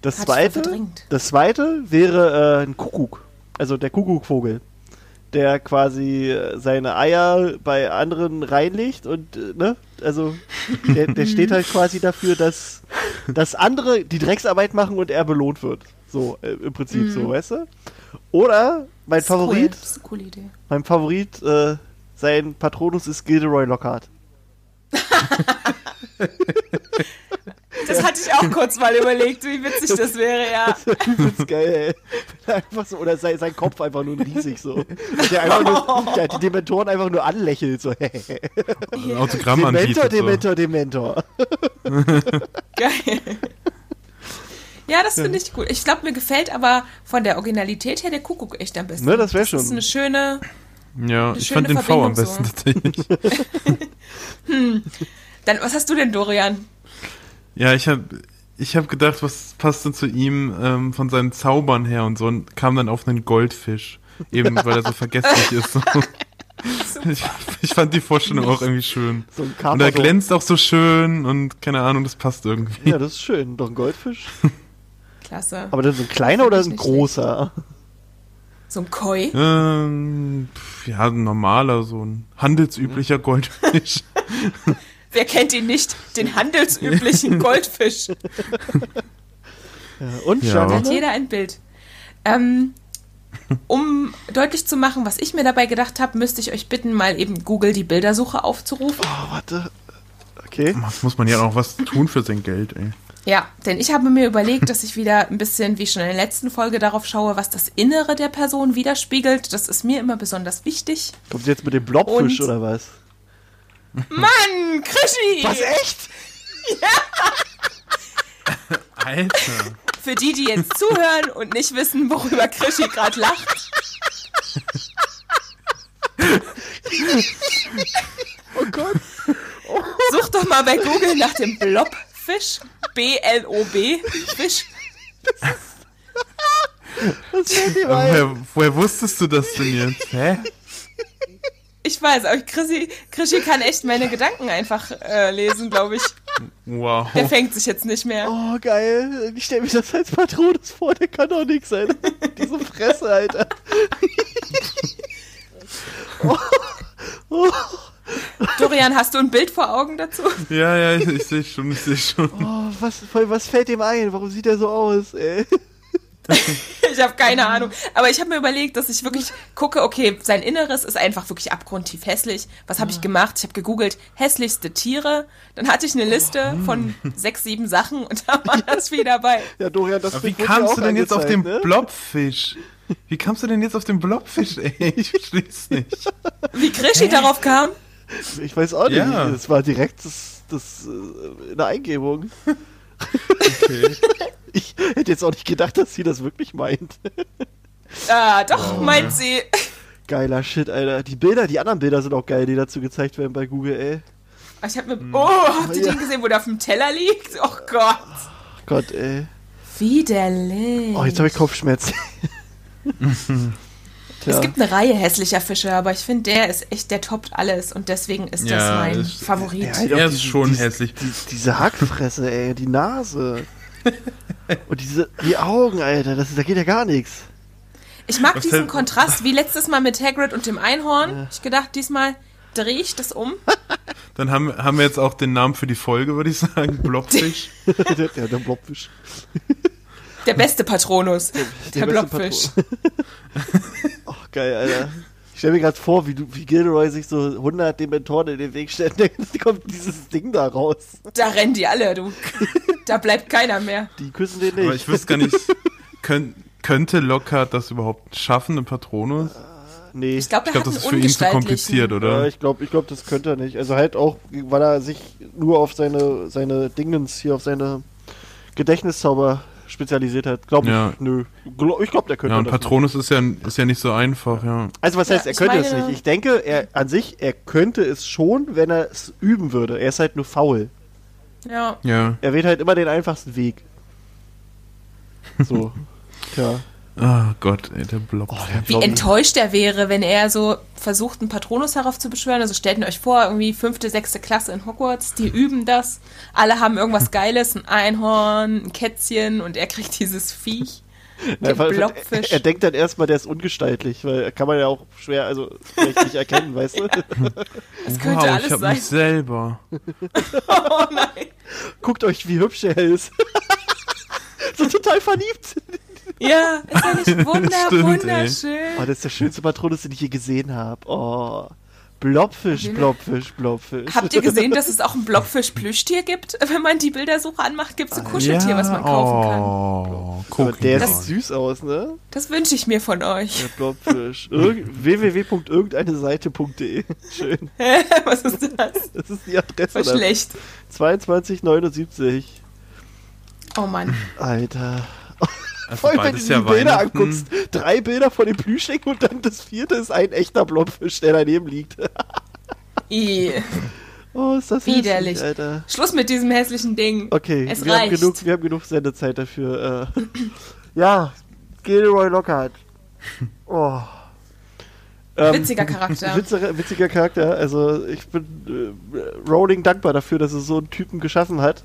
Das Hat zweite, das zweite wäre äh, ein Kuckuck. Also der Kuckuckvogel. Der quasi äh, seine Eier bei anderen reinlegt und, äh, ne? Also, der, der steht halt quasi dafür, dass, dass andere die Drecksarbeit machen und er belohnt wird. So, äh, im Prinzip so, weißt du? Oder mein Das ist Cool. Favorit, Das ist eine coole Idee. mein Favorit, äh, sein Patronus ist Gilderoy Lockhart. Das hatte ich auch kurz mal überlegt, wie witzig das wäre, ja. Das ist geil, ey. Einfach so, oder sein, sein Kopf einfach nur riesig so. Und der einfach nur, der die Dementoren einfach nur anlächelt, so. Autogramm Dementor. So. Dementor, Dementor. Geil. Ja, das finde ich gut. Ich glaube, mir gefällt aber von der Originalität her der Kuckuck echt am besten. Ne, das wär Das schon. ist eine schöne. Ja, Eine ich schöne fand den V am Verbindung besten so. tatsächlich. Dann, was hast du denn, Dorian? Ja, ich habe ich hab gedacht, was passt denn zu ihm ähm, von seinen Zaubern her und so und kam dann auf einen Goldfisch. Eben, weil er so vergesslich ist. So. Ich, ich fand die Vorstellung auch irgendwie schön. So ein Und er glänzt auch so schön und keine Ahnung, das passt irgendwie. Ja, das ist schön. Doch ein Goldfisch. Klasse. Aber das ist ein kleiner oder ein großer? So ein Koi. Ähm, ja, ein normaler, so ein handelsüblicher Goldfisch. Wer kennt ihn nicht? Den handelsüblichen Goldfisch. Ja. Und Ja. Hat jeder ein Bild. Ähm, um deutlich zu machen, was ich mir dabei gedacht habe, müsste ich euch bitten, mal eben Google die Bildersuche aufzurufen. Oh, warte. Okay. Muss man ja auch was tun für sein Geld, ey. Ja, denn ich habe mir überlegt, dass ich wieder ein bisschen, wie schon in der letzten Folge, darauf schaue, was das Innere der Person widerspiegelt. Das ist mir immer besonders wichtig. Kommt jetzt mit dem Blobfisch Und- oder was? Mann, Krischi! Was, echt? Alter. Für die, die jetzt zuhören und nicht wissen, worüber Krischi gerade lacht. Oh Gott. Such doch mal bei Google nach dem Blobfisch. B-L-O-B. Fisch. Was fällt dir Aber ein? Woher, woher wusstest du das denn jetzt? Hä? Ich weiß, aber Krischi, Krischi kann echt meine Gedanken einfach äh, lesen, glaube ich. Wow. Der fängt sich jetzt nicht mehr. Oh, geil. Ich stelle mir das als Patronus vor, der kann doch nix sein. Diese Fresse, Alter. Dorian, hast du ein Bild vor Augen dazu? Ja, ja, ich, ich sehe schon, ich sehe schon. Oh, was, was fällt ihm ein? Warum sieht er so aus, ey? Ich habe keine Ahnung. Aber ich habe mir überlegt, dass ich wirklich gucke, okay, sein Inneres ist einfach wirklich abgrundtief hässlich. Was habe ich gemacht? Ich habe gegoogelt, hässlichste Tiere. Dann hatte ich eine Liste von sechs, sieben Sachen und da war das Vieh dabei. Ja, Dorian, das Aber wie kamst auch du denn jetzt auf den ne? Blobfisch? Wie kamst du denn jetzt auf den Blobfisch, ey? Ich versteh's nicht. Wie Krischi darauf kam? Ich weiß auch nicht. Ja. Das war direkt das, das äh, eine Eingebung. Okay. Ich hätte jetzt auch nicht gedacht, dass sie das wirklich meint. Ah, doch, meint sie. Geiler Shit, Alter. Die Bilder, die anderen Bilder sind auch geil, die dazu gezeigt werden bei Google, ey. Ich habe mir. Oh, habt ihr Ja. den gesehen, wo der auf dem Teller liegt? Oh Gott. Gott, ey. Widerlich. Oh, jetzt habe ich Kopfschmerzen. Es gibt eine Reihe hässlicher Fische, aber ich finde, der ist echt, der toppt alles und deswegen ist das Ja, mein das- Favorit. Ja, halt Er auch ist diese- schon diese- hässlich. Die, diese Hackfresse, ey, die Nase. Und diese, die Augen, Alter, das, da geht ja gar nichts. Ich mag Was diesen fällt- Kontrast, wie letztes Mal mit Hagrid und dem Einhorn. Ich gedacht, diesmal drehe ich das um. Dann haben, haben wir jetzt auch den Namen für die Folge, würde ich sagen. Blobfisch. der, der, der Blobfisch. Der beste Patronus, der, beste Blobfisch. Oh, geil, Alter. Ich stelle mir gerade vor, wie, du, wie Gilderoy sich so 100 Dementoren in den Weg stellt. Dann kommt dieses Ding da raus. Da rennen die alle, du. Da bleibt keiner mehr. Die küssen den nicht. Aber ich wüsste gar nicht, könnt, könnte Lockhart das überhaupt schaffen, eine Patronus? nee. Ich glaube, hat das ist für ihn zu kompliziert, Ja, oder? ich glaube, ich glaub, das könnte er nicht. Also halt auch, weil er sich nur auf seine, seine Dingens hier, auf seine Gedächtniszauber spezialisiert hat. Glaube ich, Ja. nö. Ich glaube, der könnte Ja, und das nicht. Patronus ist ja, ist ja nicht so einfach, ja. Also was Ja, heißt, er könnte es meine- nicht. Ich denke, er an sich, er könnte es schon, wenn er es üben würde. Er ist halt nur faul. Ja. Ja. Er wählt halt immer den einfachsten Weg. So. Tja. Ah Gott, ey, der Blobfisch. Wie enttäuscht er wäre, wenn er so versucht, einen Patronus heraufzubeschwören. Also stellt ihr euch vor, irgendwie fünfte, sechste Klasse in Hogwarts, die üben das. Alle haben irgendwas Geiles, ein Einhorn, ein Kätzchen und er kriegt dieses Viech. Den Blobfisch. Er, er denkt dann erstmal, der ist ungestaltlich, weil kann man ja auch schwer, also vielleicht nicht erkennen, weißt du? Das könnte wow, alles ich hab sein. mich selber. Oh nein. Guckt euch, wie hübsch er ist. so total verliebt. Ja, ist ja nicht wunder, Stimmt, ey. wunderschön. Oh, das ist der schönste Patronus, den ich je gesehen habe. Oh. Blobfisch, Blobfisch, Blobfisch. Habt ihr gesehen, dass es auch ein Blobfisch-Plüschtier gibt? Wenn man die Bildersuche anmacht, gibt es ein Kuscheltier, was man kaufen kann. Oh, guck der sieht süß aus, ne? Das wünsche ich mir von euch. Der Blobfisch. Irg www.irgendeineseite.de. Schön. was ist das? Das ist die Adresse. Dann. schlecht. 2279. Oh Mann. Alter. Also Vor allem, wenn du dir ja die Bilder anguckst. Drei Bilder von dem Plüschling und dann das vierte ist ein echter Blobfisch, der daneben liegt. I. Oh, ist das Widerlich. hässlich, Alter. Schluss mit diesem hässlichen Ding. Okay, Es wir haben, reicht. genug, wir haben genug Sendezeit dafür. Äh. ja, Gilderoy Lockhart. Oh. Ähm, Witziger Charakter. Witziger, witziger Charakter. Also ich bin äh, Rowling dankbar dafür, dass er so einen Typen geschaffen hat.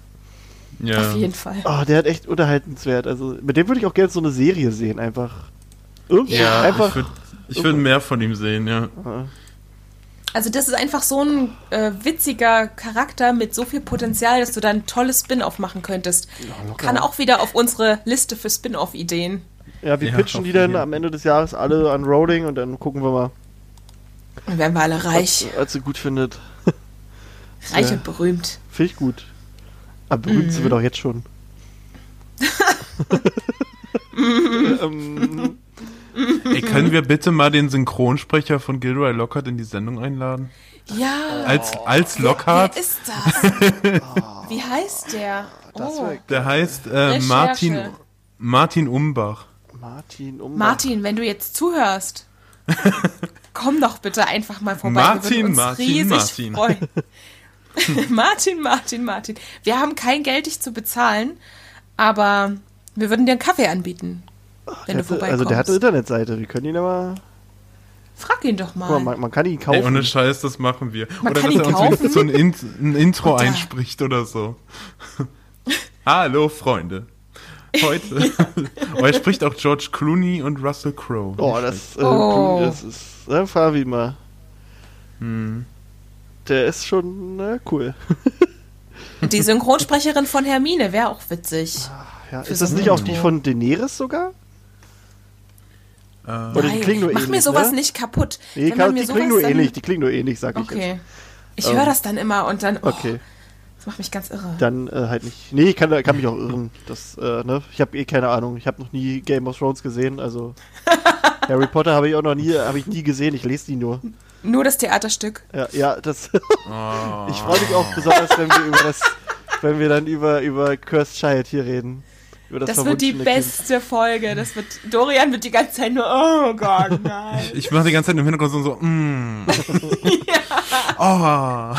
Ja. Auf jeden Fall. Oh, der hat echt unterhaltenswert. Also mit dem würde ich auch gerne so eine Serie sehen, einfach. Irgendwie Ja, einfach. ich würde ich würd mehr von ihm sehen, ja. Also das ist einfach so ein äh, witziger Charakter mit so viel Potenzial, dass du da ein tolles Spin-off machen könntest. Kann auch wieder auf unsere Liste für Spin-off-Ideen. ja, wir Ja, pitchen die dann am Ende des Jahres alle an Rowling und dann gucken wir mal, Dann werden wir alle reich. was, was sie gut findet. Reich ja. und berühmt. Finde ich gut. Aber berühmt sind wir doch jetzt schon. ähm, Ey, können wir bitte mal den Synchronsprecher von Gilroy Lockhart in die Sendung einladen? Ja. Als, als Wer Lockhart. ist das? Wie heißt der? Das Oh. Der heißt äh. Martin, Martin Umbach. Martin um. Martin, wenn du jetzt zuhörst, komm doch bitte einfach mal vorbei. Martin, Wir uns Martin, riesig Martin. freuen. Martin, Martin, Martin. Wir haben kein Geld, dich zu bezahlen, aber wir würden dir einen Kaffee anbieten, wenn du Hatte, vorbeikommst. also der hat eine Internetseite. Wir können ihn aber. Frag ihn doch mal, man, man kann ihn Ey, kaufen. ohne Scheiß, das machen wir. Man oder kann dass ihn er uns kaufen? so ein, In ein Intro einspricht oder so. Hallo, Freunde. Heute. oh, er spricht auch George Clooney und Russell Crowe. oh, das, äh, Oh. das ist. Ne, Fabi mal. Hm. Der ist schon ne, cool. Die Synchronsprecherin von Hermine wäre auch witzig. Ja, Für ist das nicht auch die von Daenerys sogar? Äh, Oder die klingen nur mach ähnlich, mir sowas ne? nicht kaputt. Nee, Wenn kann, man mir die klingen nur ähnlich. Die klingen nur ähnlich, sag ich jetzt. Okay. Ich Ähm. höre das dann immer und dann, oh, Okay, das macht mich ganz irre. dann äh, halt nicht. Nee, ich kann, kann mich auch irren. Das, äh, ne? Ich habe eh keine Ahnung. Ich habe noch nie Game of Thrones gesehen. Also Harry Potter habe ich auch noch nie, habe ich nie gesehen. Ich lese die nur. Nur das Theaterstück. Ja, ja das. oh. ich freue mich auch besonders, wenn wir über das, wenn wir dann über über Cursed Child hier reden. Über das, Das wird die verwunschene Kind. beste Folge. Das wird, Dorian wird die ganze Zeit nur, oh Gott, nein. Ich mache die ganze Zeit im Hintergrund so, so mm. Oh.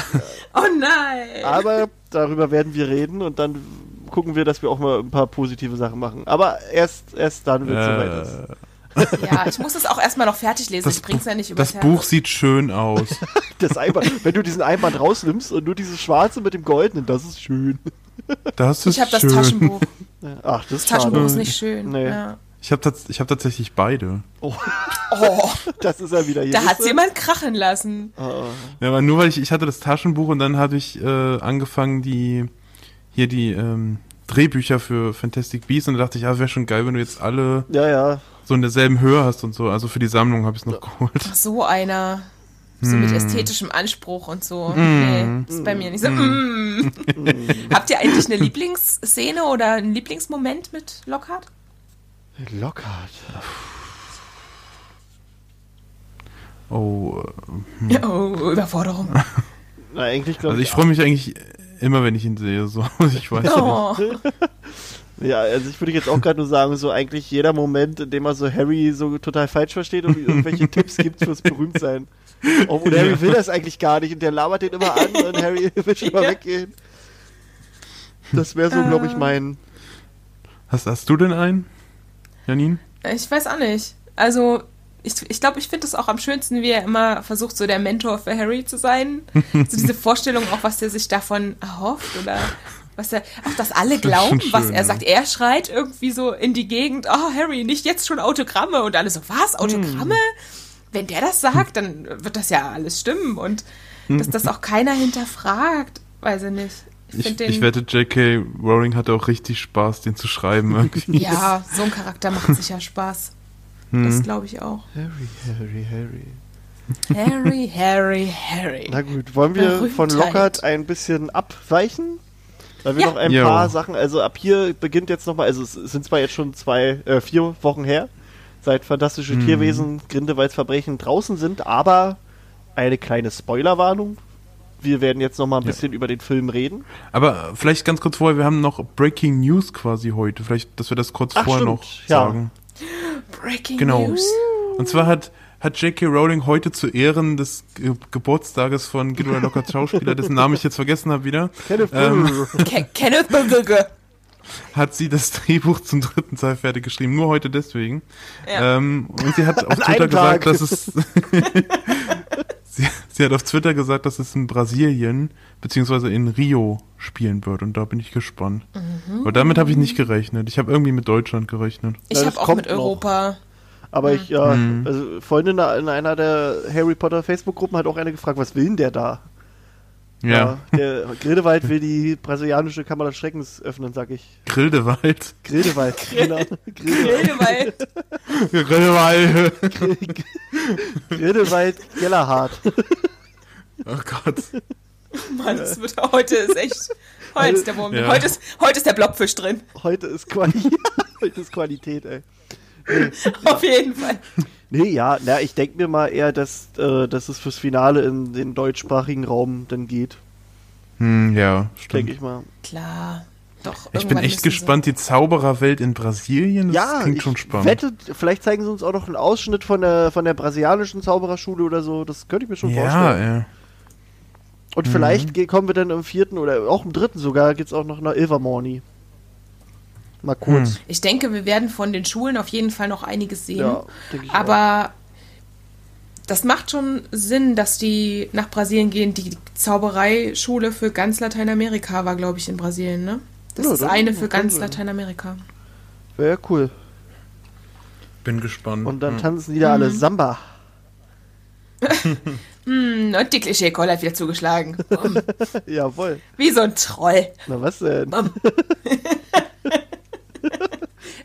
Oh nein. Aber darüber werden wir reden und dann gucken wir, dass wir auch mal ein paar positive Sachen machen. Aber erst erst dann, wenn es soweit ist. Ja, ich muss das auch erstmal noch fertig lesen. das ich bring's ja nicht das übers Buch sieht schön aus. Das Einband, wenn du diesen Einband rausnimmst und nur dieses schwarze mit dem goldenen, das ist schön. Das ist Ich habe das. Taschenbuch. Ach, das Das ist Taschenbuch schade. ist nicht schön. Nee. Ja. Ich habe hab tatsächlich beide. Oh, Das ist ja wieder hier. da ihr? jemand krachen lassen. Ah, Ja, aber nur weil ich, ich hatte das Taschenbuch und dann hatte ich äh, angefangen, die hier die ähm, Drehbücher für Fantastic Beasts und da dachte ich, ja, wäre schon geil, wenn du jetzt alle ja, ja. So in derselben Höhe hast und so. Also für die Sammlung habe ich es noch geholt. So einer. So Hm. mit ästhetischem Anspruch und so. Nee, ist bei mir nicht so. Mm. Habt ihr eigentlich eine Lieblingsszene oder einen Lieblingsmoment mit Lockhart? Lockhart. Oh, äh, Oh, Überforderung. Na, eigentlich glaube also ich freue mich eigentlich immer, wenn ich ihn sehe. So, ich weiß nicht. Ja, also ich würde jetzt auch gerade nur sagen, so eigentlich jeder Moment, in dem er so Harry so total falsch versteht und irgendwelche Tipps gibt fürs Berühmtsein. Oh, und Harry will das eigentlich gar nicht und der labert den immer an und Harry will schon mal Ja. weggehen. Das wäre so, glaube ich, mein. Hast, hast du denn einen, Janine? Ich weiß auch nicht. Also, ich glaube, ich, glaub, ich finde es auch am schönsten, wie er immer versucht, so der Mentor für Harry zu sein. so diese Vorstellung auch, was er sich davon erhofft oder was er, auch dass alle Das glauben, schon was schön, er ja. sagt. Er schreit irgendwie so in die Gegend, oh Harry, nicht jetzt schon Autogramme und alle so, was, Autogramme? Wenn der das sagt, dann wird das ja alles stimmen und dass das auch keiner hinterfragt, weiß ich nicht. Ich, Ich, ich wette, J.K. Rowling hatte auch richtig Spaß, den zu schreiben irgendwie. ja, so ein Charakter macht sicher Spaß. Hm. Das glaube ich auch. Harry, Harry, Harry. Harry, Harry, Harry. Na gut, wollen wir von. Lockhart ein bisschen abweichen? Weil wir Ja. noch ein Jo. paar Sachen, also ab hier beginnt jetzt nochmal, also es sind zwar jetzt schon zwei, äh, vier Wochen her, seit Fantastische Mhm. Tierwesen, Grindelwalds Verbrechen draußen sind, aber eine kleine Spoilerwarnung. Wir werden jetzt nochmal ein Ja. bisschen über den Film reden. Aber vielleicht ganz kurz vorher, wir haben noch Breaking News quasi heute. Vielleicht, dass wir das kurz Ach, vorher stimmt, noch ja. sagen. Breaking Genau. News. Und zwar hat, hat J.K. Rowling heute zu Ehren des Ge Geburtstages von Gilroy Lockharts Schauspieler, dessen Namen ich jetzt vergessen habe wieder, Kenneth Ähm, Kenneth hat sie das Drehbuch zum dritten Teil fertig geschrieben. Nur heute deswegen. Ja. Ähm, und sie hat auf An Twitter gesagt, dass es... sie, sie hat auf Twitter gesagt, dass es in Brasilien beziehungsweise in Rio spielen wird. Und da bin ich gespannt. Mhm. Aber damit habe ich nicht gerechnet. Ich habe irgendwie mit Deutschland gerechnet. Ich habe auch mit noch. Aber ich, ja, Mhm. also vorhin in einer, in einer der Harry Potter Facebook-Gruppen hat auch einer gefragt, was will denn der da? Ja. der Grindelwald will die brasilianische Kammer des Schreckens öffnen, sag ich. Gildewald. Grindelwald, genau. Grindelwald. Grindelwald. Grindelwald. Grindelwald Gellerhard. Oh Gott. Mann, das wird heute ist echt. Heute ist der Wurm. Ja. Heute, ist, heute ist der Blockfisch drin. Heute ist, Quali heute ist Qualität, ey. Auf jeden Fall. Nee, ja, na, ich denke mir mal eher, dass, äh, dass es fürs Finale in den deutschsprachigen Raum dann geht. Hm, ja, Denke stimmt. ich mal. Klar. Doch, Ich bin echt gespannt, die Zaubererwelt in Brasilien, das ja, klingt ich schon spannend. wette, vielleicht zeigen sie uns auch noch einen Ausschnitt von der, von der brasilianischen Zaubererschule oder so. Das könnte ich mir schon ja, vorstellen. ja. Und Mhm. vielleicht kommen wir dann im vierten oder auch im dritten sogar, geht's auch noch nach Ilvermorny. Mal kurz. Hm. Ich denke, wir werden von den Schulen auf jeden Fall noch einiges sehen. Ja, Aber das macht schon Sinn, dass die nach Brasilien gehen. Die Zaubereischule für ganz Lateinamerika war, glaube ich, in Brasilien, ne? Das Ja, ist das eine für kann ganz sein. Lateinamerika. Wäre cool. Bin gespannt. Und dann Hm. tanzen die da alle Samba. Hm, und die Klischee-Cola hat wieder zugeschlagen. Jawohl. Wie so ein Troll. Na was denn?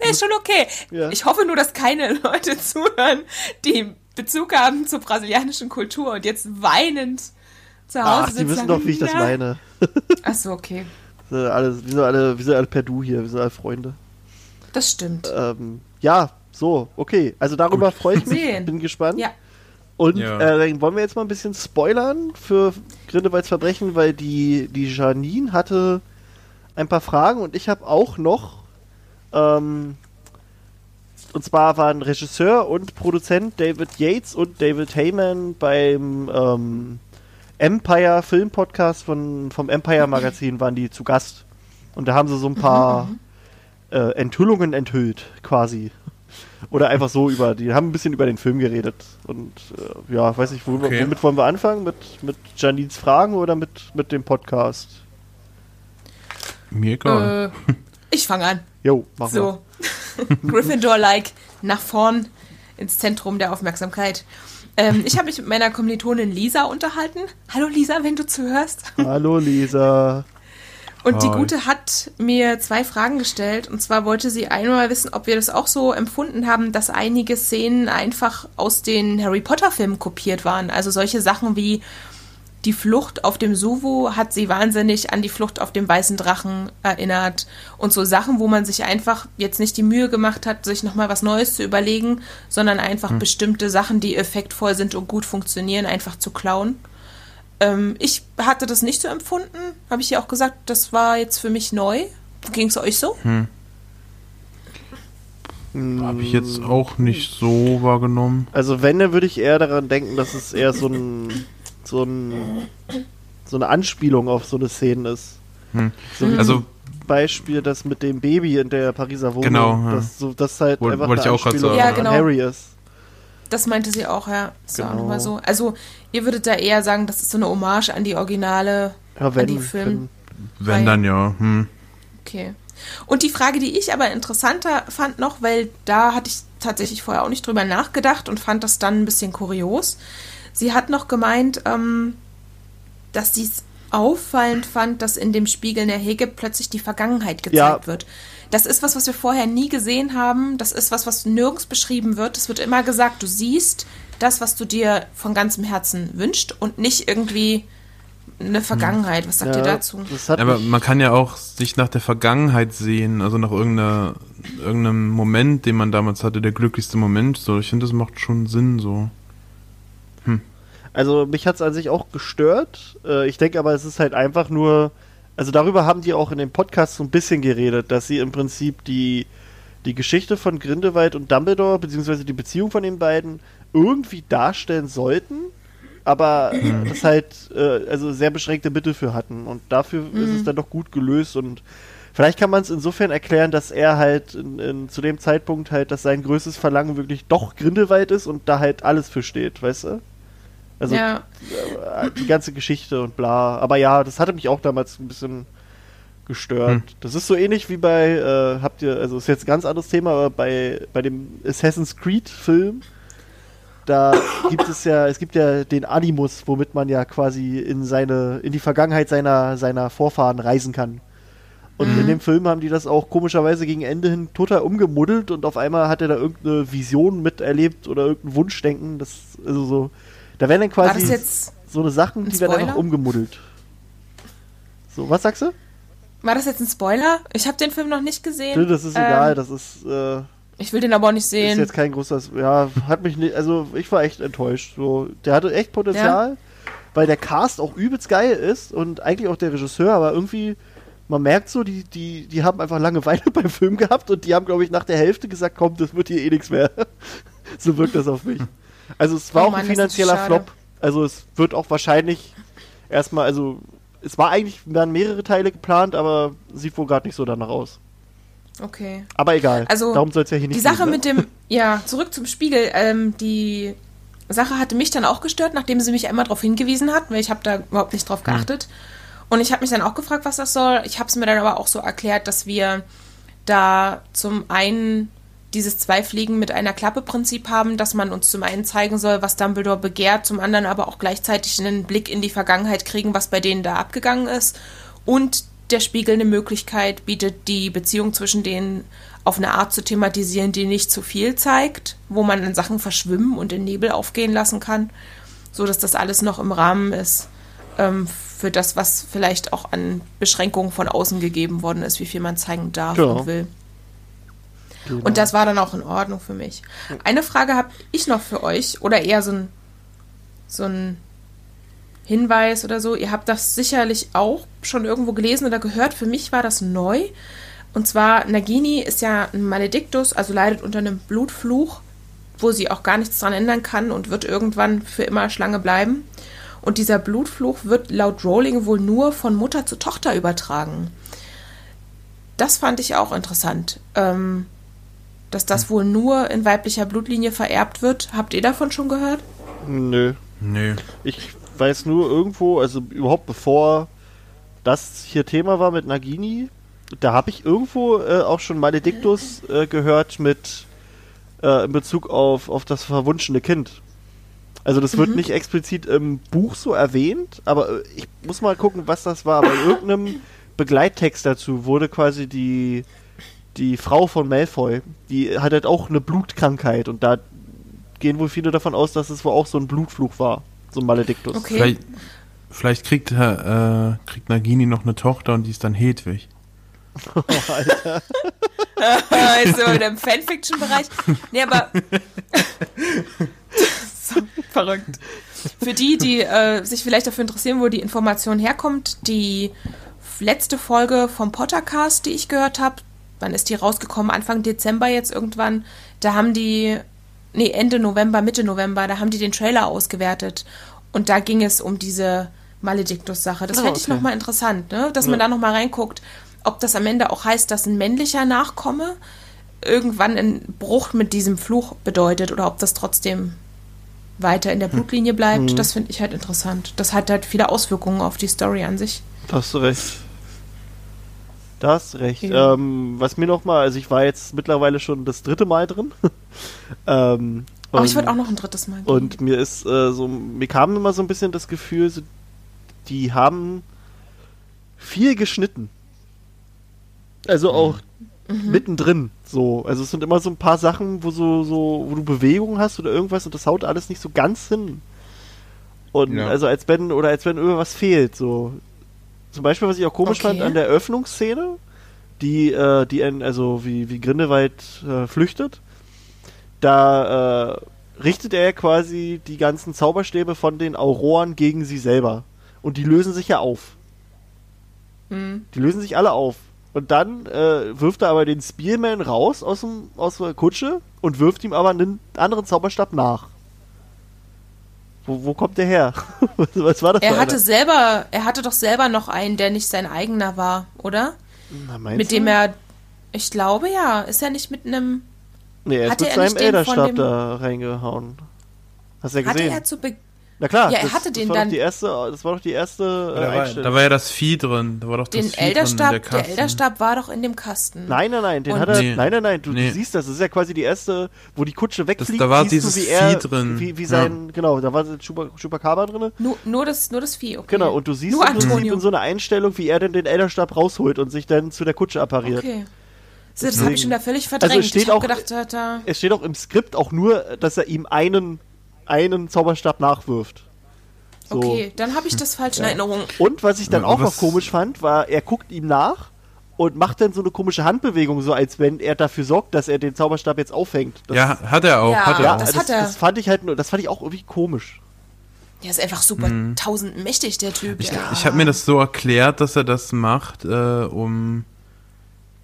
Ist schon okay. Ja. Ich hoffe nur, dass keine Leute zuhören, die Bezug haben zur brasilianischen Kultur und jetzt weinend zu Hause Ach, die sitzen wissen und doch, wie ich das meine. Ach so, okay. Wir sind alle, wir sind alle, wir sind alle per Du hier, wir sind alle Freunde. Das stimmt. Ähm, ja, so, okay. Also darüber freue ich mich. Sehen. Bin gespannt. Ja. Und Ja. äh, dann wollen wir jetzt mal ein bisschen spoilern für Grindelwalds Verbrechen, weil die, die Janine hatte ein paar Fragen und ich habe auch noch. Ähm, und zwar waren Regisseur und Produzent David Yates und David Heyman beim ähm, Empire Film Podcast von, vom Empire Magazin waren die zu Gast. Und da haben sie so ein paar äh, Enthüllungen enthüllt, quasi. Oder einfach so über, die haben ein bisschen über den Film geredet. Und äh, ja, weiß nicht, wo, Okay. womit wollen wir anfangen? Mit, mit Janines Fragen oder mit, mit dem Podcast? Mir egal. Äh, ich fange an. Jo, machen So. Gryffindor-like nach vorn ins Zentrum der Aufmerksamkeit. Ähm, ich habe mich mit meiner Kommilitonin Lisa unterhalten. Hallo Lisa, wenn du zuhörst. Hallo Lisa. Und die. Gute hat mir zwei Fragen gestellt. Und zwar wollte sie einmal wissen, ob wir das auch so empfunden haben, dass einige Szenen einfach aus den Harry Potter-Filmen kopiert waren. Also solche Sachen wie die Flucht auf dem Suvo hat sie wahnsinnig an die Flucht auf dem weißen Drachen erinnert. Und so Sachen, wo man sich einfach jetzt nicht die Mühe gemacht hat, sich nochmal was Neues zu überlegen, sondern einfach bestimmte Sachen, die effektvoll sind und gut funktionieren, einfach zu klauen. Ähm, ich hatte das nicht so empfunden, habe ich ja auch gesagt, das war jetzt für mich neu. Ging es euch so? Habe ich jetzt auch nicht so wahrgenommen. Also wenn, dann würde ich eher daran denken, dass es eher so ein, so ein, so eine Anspielung auf so eine Szene ist. Hm. So wie Also- zum Beispiel das mit dem Baby in der Pariser Wohnung. Genau, ja. Das, so, das halt Woll- einfach wollte eine ich auch Anspielung sagen. an Ja, genau. Harry ist. Das meinte sie auch, ja. Ist ja auch Genau. nochmal so. Also, ihr würdet da eher sagen, das ist so eine Hommage an die Originale, Ja, an wenn, die Film. Wenn Weil- dann ja. Hm. Okay. Und die Frage, die ich aber interessanter fand noch, weil da hatte ich tatsächlich vorher auch nicht drüber nachgedacht und fand das dann ein bisschen kurios. Sie hat noch gemeint, ähm, dass sie es auffallend fand, dass in dem Spiegel der Hege plötzlich die Vergangenheit gezeigt Ja. wird. Das ist was, was wir vorher nie gesehen haben. Das ist was, was nirgends beschrieben wird. Es wird immer gesagt, du siehst das, was du dir von ganzem Herzen wünscht und nicht irgendwie eine Vergangenheit. Was sagt ja, ihr dazu? Aber man kann ja auch sich nach der Vergangenheit sehen, also nach irgendeiner, irgendeinem Moment, den man damals hatte, der glücklichste Moment. So, ich finde, das macht schon Sinn so. Also mich hat es an sich auch gestört. Äh, ich denke aber, es ist halt einfach nur, also darüber haben die auch in dem Podcast so ein bisschen geredet, dass sie im Prinzip die, die Geschichte von Grindelwald und Dumbledore, beziehungsweise die Beziehung von den beiden, irgendwie darstellen sollten, aber das halt äh, also sehr beschränkte Mittel für hatten. Und dafür ist es dann doch gut gelöst und vielleicht kann man es insofern erklären, dass er halt in, in, zu dem Zeitpunkt halt, dass sein größtes Verlangen wirklich doch Grindelwald ist und da halt alles für steht, weißt du? Also ja. äh, die ganze Geschichte und bla. Aber ja, das hatte mich auch damals ein bisschen gestört. Hm. Das ist so ähnlich wie bei, äh, habt ihr, also ist jetzt ein ganz anderes Thema, aber bei, bei dem Assassin's Creed Film, da gibt es ja, es gibt ja den Animus, womit man ja quasi in seine, in die Vergangenheit seiner, seiner Vorfahren reisen kann. Und in dem Film haben die das auch komischerweise gegen Ende hin total umgemuddelt und auf einmal hat er da irgendeine Vision miterlebt oder irgendein Wunschdenken. Das, also so, da werden dann quasi so eine Sachen, die werden einfach umgemuddelt. So, was sagst du? War das jetzt ein Spoiler? Ich habe den Film noch nicht gesehen. Das ist Ähm, egal, das ist, äh, Ich will den aber auch nicht Ist sehen. jetzt kein großes, ja, hat mich nicht, also ich war echt enttäuscht. So, der hatte echt Potenzial, weil der Cast auch übelst geil ist und eigentlich auch der Regisseur, aber irgendwie, man merkt so, die, die, die haben einfach Langeweile beim Film gehabt und die haben, glaube ich, nach der Hälfte gesagt, komm, das wird hier eh nichts mehr. so wirkt das auf mich. Also es war Oh auch Mann, ein das ist finanzieller. Flop. Also es wird auch wahrscheinlich erstmal, also es war eigentlich, werden mehrere Teile geplant, aber sieht wohl gerade nicht so danach aus. Okay. Aber egal, Also, darum soll es ja hier nicht Die Sache gehen, ne? mit dem, ja, zurück zum Spiegel. Ähm, die Sache hatte mich dann auch gestört, nachdem sie mich einmal darauf hingewiesen hat, weil ich habe da überhaupt nicht drauf geachtet. Und ich habe mich dann auch gefragt, was das soll. Ich habe es mir dann aber auch so erklärt, dass wir da zum einen dieses Zwei-Fliegen mit einer Klappe-Prinzip haben, dass man uns zum einen zeigen soll, was Dumbledore begehrt, zum anderen aber auch gleichzeitig einen Blick in die Vergangenheit kriegen, was bei denen da abgegangen ist. Und der Spiegel eine Möglichkeit bietet, die Beziehung zwischen denen auf eine Art zu thematisieren, die nicht zu viel zeigt, wo man dann Sachen verschwimmen und in Nebel aufgehen lassen kann, so dass das alles noch im Rahmen ist ähm, für das, was vielleicht auch an Beschränkungen von außen gegeben worden ist, wie viel man zeigen darf Ja. und will. Genau. Und das war dann auch in Ordnung für mich. Eine Frage habe ich noch für euch, oder eher so ein, so ein Hinweis oder so. Ihr habt das sicherlich auch schon irgendwo gelesen oder gehört. Für mich war das neu. Und zwar, Nagini ist ja ein Malediktus, also leidet unter einem Blutfluch, wo sie auch gar nichts dran ändern kann und wird irgendwann für immer Schlange bleiben. Und dieser Blutfluch wird laut Rowling wohl nur von Mutter zu Tochter übertragen. Das fand ich auch interessant. Ähm, dass das wohl nur in weiblicher Blutlinie vererbt wird. Habt ihr davon schon gehört? Nö. Nö. Ich weiß nur irgendwo, also überhaupt bevor das hier Thema war mit Nagini, da habe ich irgendwo äh, auch schon Maledictus äh, gehört mit äh, in Bezug auf, auf das verwunschene Kind. Also das wird nicht explizit im Buch so erwähnt, aber äh, ich muss mal gucken, was das war. Bei irgendeinem Begleittext dazu wurde quasi die, die Frau von Malfoy, die hat halt auch eine Blutkrankheit und da gehen wohl viele davon aus, dass es wohl auch so ein Blutfluch war. So ein Maledictus. Okay. Vielleicht, vielleicht kriegt, äh, kriegt Nagini noch eine Tochter und die ist dann Hedwig. also in dem Fanfiction-Bereich. Nee, aber. so verrückt. Für die, die äh, sich vielleicht dafür interessieren, wo die Information herkommt, die letzte Folge vom Pottercast, die ich gehört habe, wann ist die rausgekommen? Anfang Dezember jetzt irgendwann. Da haben die, nee, Ende November, Mitte November, da haben die den Trailer ausgewertet. Und da ging es um diese Maledictus-Sache. Das Ah, fände ich okay. nochmal interessant, ne? dass man da nochmal reinguckt, ob das am Ende auch heißt, dass ein männlicher Nachkomme irgendwann einen Bruch mit diesem Fluch bedeutet oder ob das trotzdem weiter in der Blutlinie bleibt. Das finde ich halt interessant. Das hat halt viele Auswirkungen auf die Story an sich. Da hast du recht. Da hast recht. Ja. Ähm, was mir nochmal, also ich war jetzt mittlerweile schon das dritte Mal drin. ähm, Aber ich und- würde auch noch ein drittes Mal gehen. Und mir ist äh, so, mir kam immer so ein bisschen das Gefühl, so, die haben viel geschnitten. Also auch mittendrin. So, also es sind immer so ein paar Sachen, wo so, so, wo du Bewegungen hast oder irgendwas und das haut alles nicht so ganz hin. Und Ja. also als wenn, oder als wenn irgendwas fehlt, so. Zum Beispiel, was ich auch komisch Okay. fand an der Öffnungsszene, die, äh, die, also wie, wie Grindelwald äh, flüchtet, da äh, richtet er quasi die ganzen Zauberstäbe von den Auroren gegen sie selber. Und die lösen sich ja auf. Hm. Die lösen sich alle auf. Und dann äh, wirft er aber den Spearman raus aus, dem, aus der Kutsche und wirft ihm aber einen anderen Zauberstab nach. Wo, wo kommt der her? was, war das er für hatte einer? selber, er hatte doch selber noch einen, der nicht sein eigener war, oder? Na, meinst mit du? dem er, ich glaube ja, ist er nicht mit einem, Nee, er ist hatte mit er seinem Elderstab da reingehauen. Hast du ja hatte gesehen? er zu Be Na klar, Ja, er das, hatte das den war dann- Doch die erste, das war doch die erste äh, Da war, Einstellung. da war ja das Vieh drin. Da war doch das den Vieh drin in Elderstab, der der, Kasten. Elderstab war doch in dem Kasten. Nein, nein, nein, den Und- hat er. Nee. Nein, nein, nein, du, Nee. du siehst das. Das ist ja quasi die erste, wo die Kutsche wegfliegt. da war dieses du, wie er, Vieh drin. Wie, wie Ja. sein, genau, da war Chupa- Chupacabra drin. Nur, nur, das, nur das Vieh, okay. Genau, und du siehst nur im Prinzip in so einer Einstellung, wie er dann den Elderstab rausholt und sich dann zu der Kutsche appariert. Okay. So, das habe ich schon da völlig verdrängt. Also es steht ich habe auch- gedacht, da, da, Es steht auch im Skript auch nur, dass er ihm einen, einen Zauberstab nachwirft. So. okay, dann habe ich das falsch in Erinnerung. Und was ich dann Aber auch noch komisch fand, war, er guckt ihm nach und macht dann so eine komische Handbewegung, so als wenn er dafür sorgt, dass er den Zauberstab jetzt aufhängt. Das, Ja, hat er auch, Ja, hat er ja auch. das das, hat er. das fand ich halt, nur- das fand ich auch irgendwie komisch. Der ist einfach super tausendmächtig, der Typ. Ich, ja. ich habe mir das so erklärt, dass er das macht, äh, um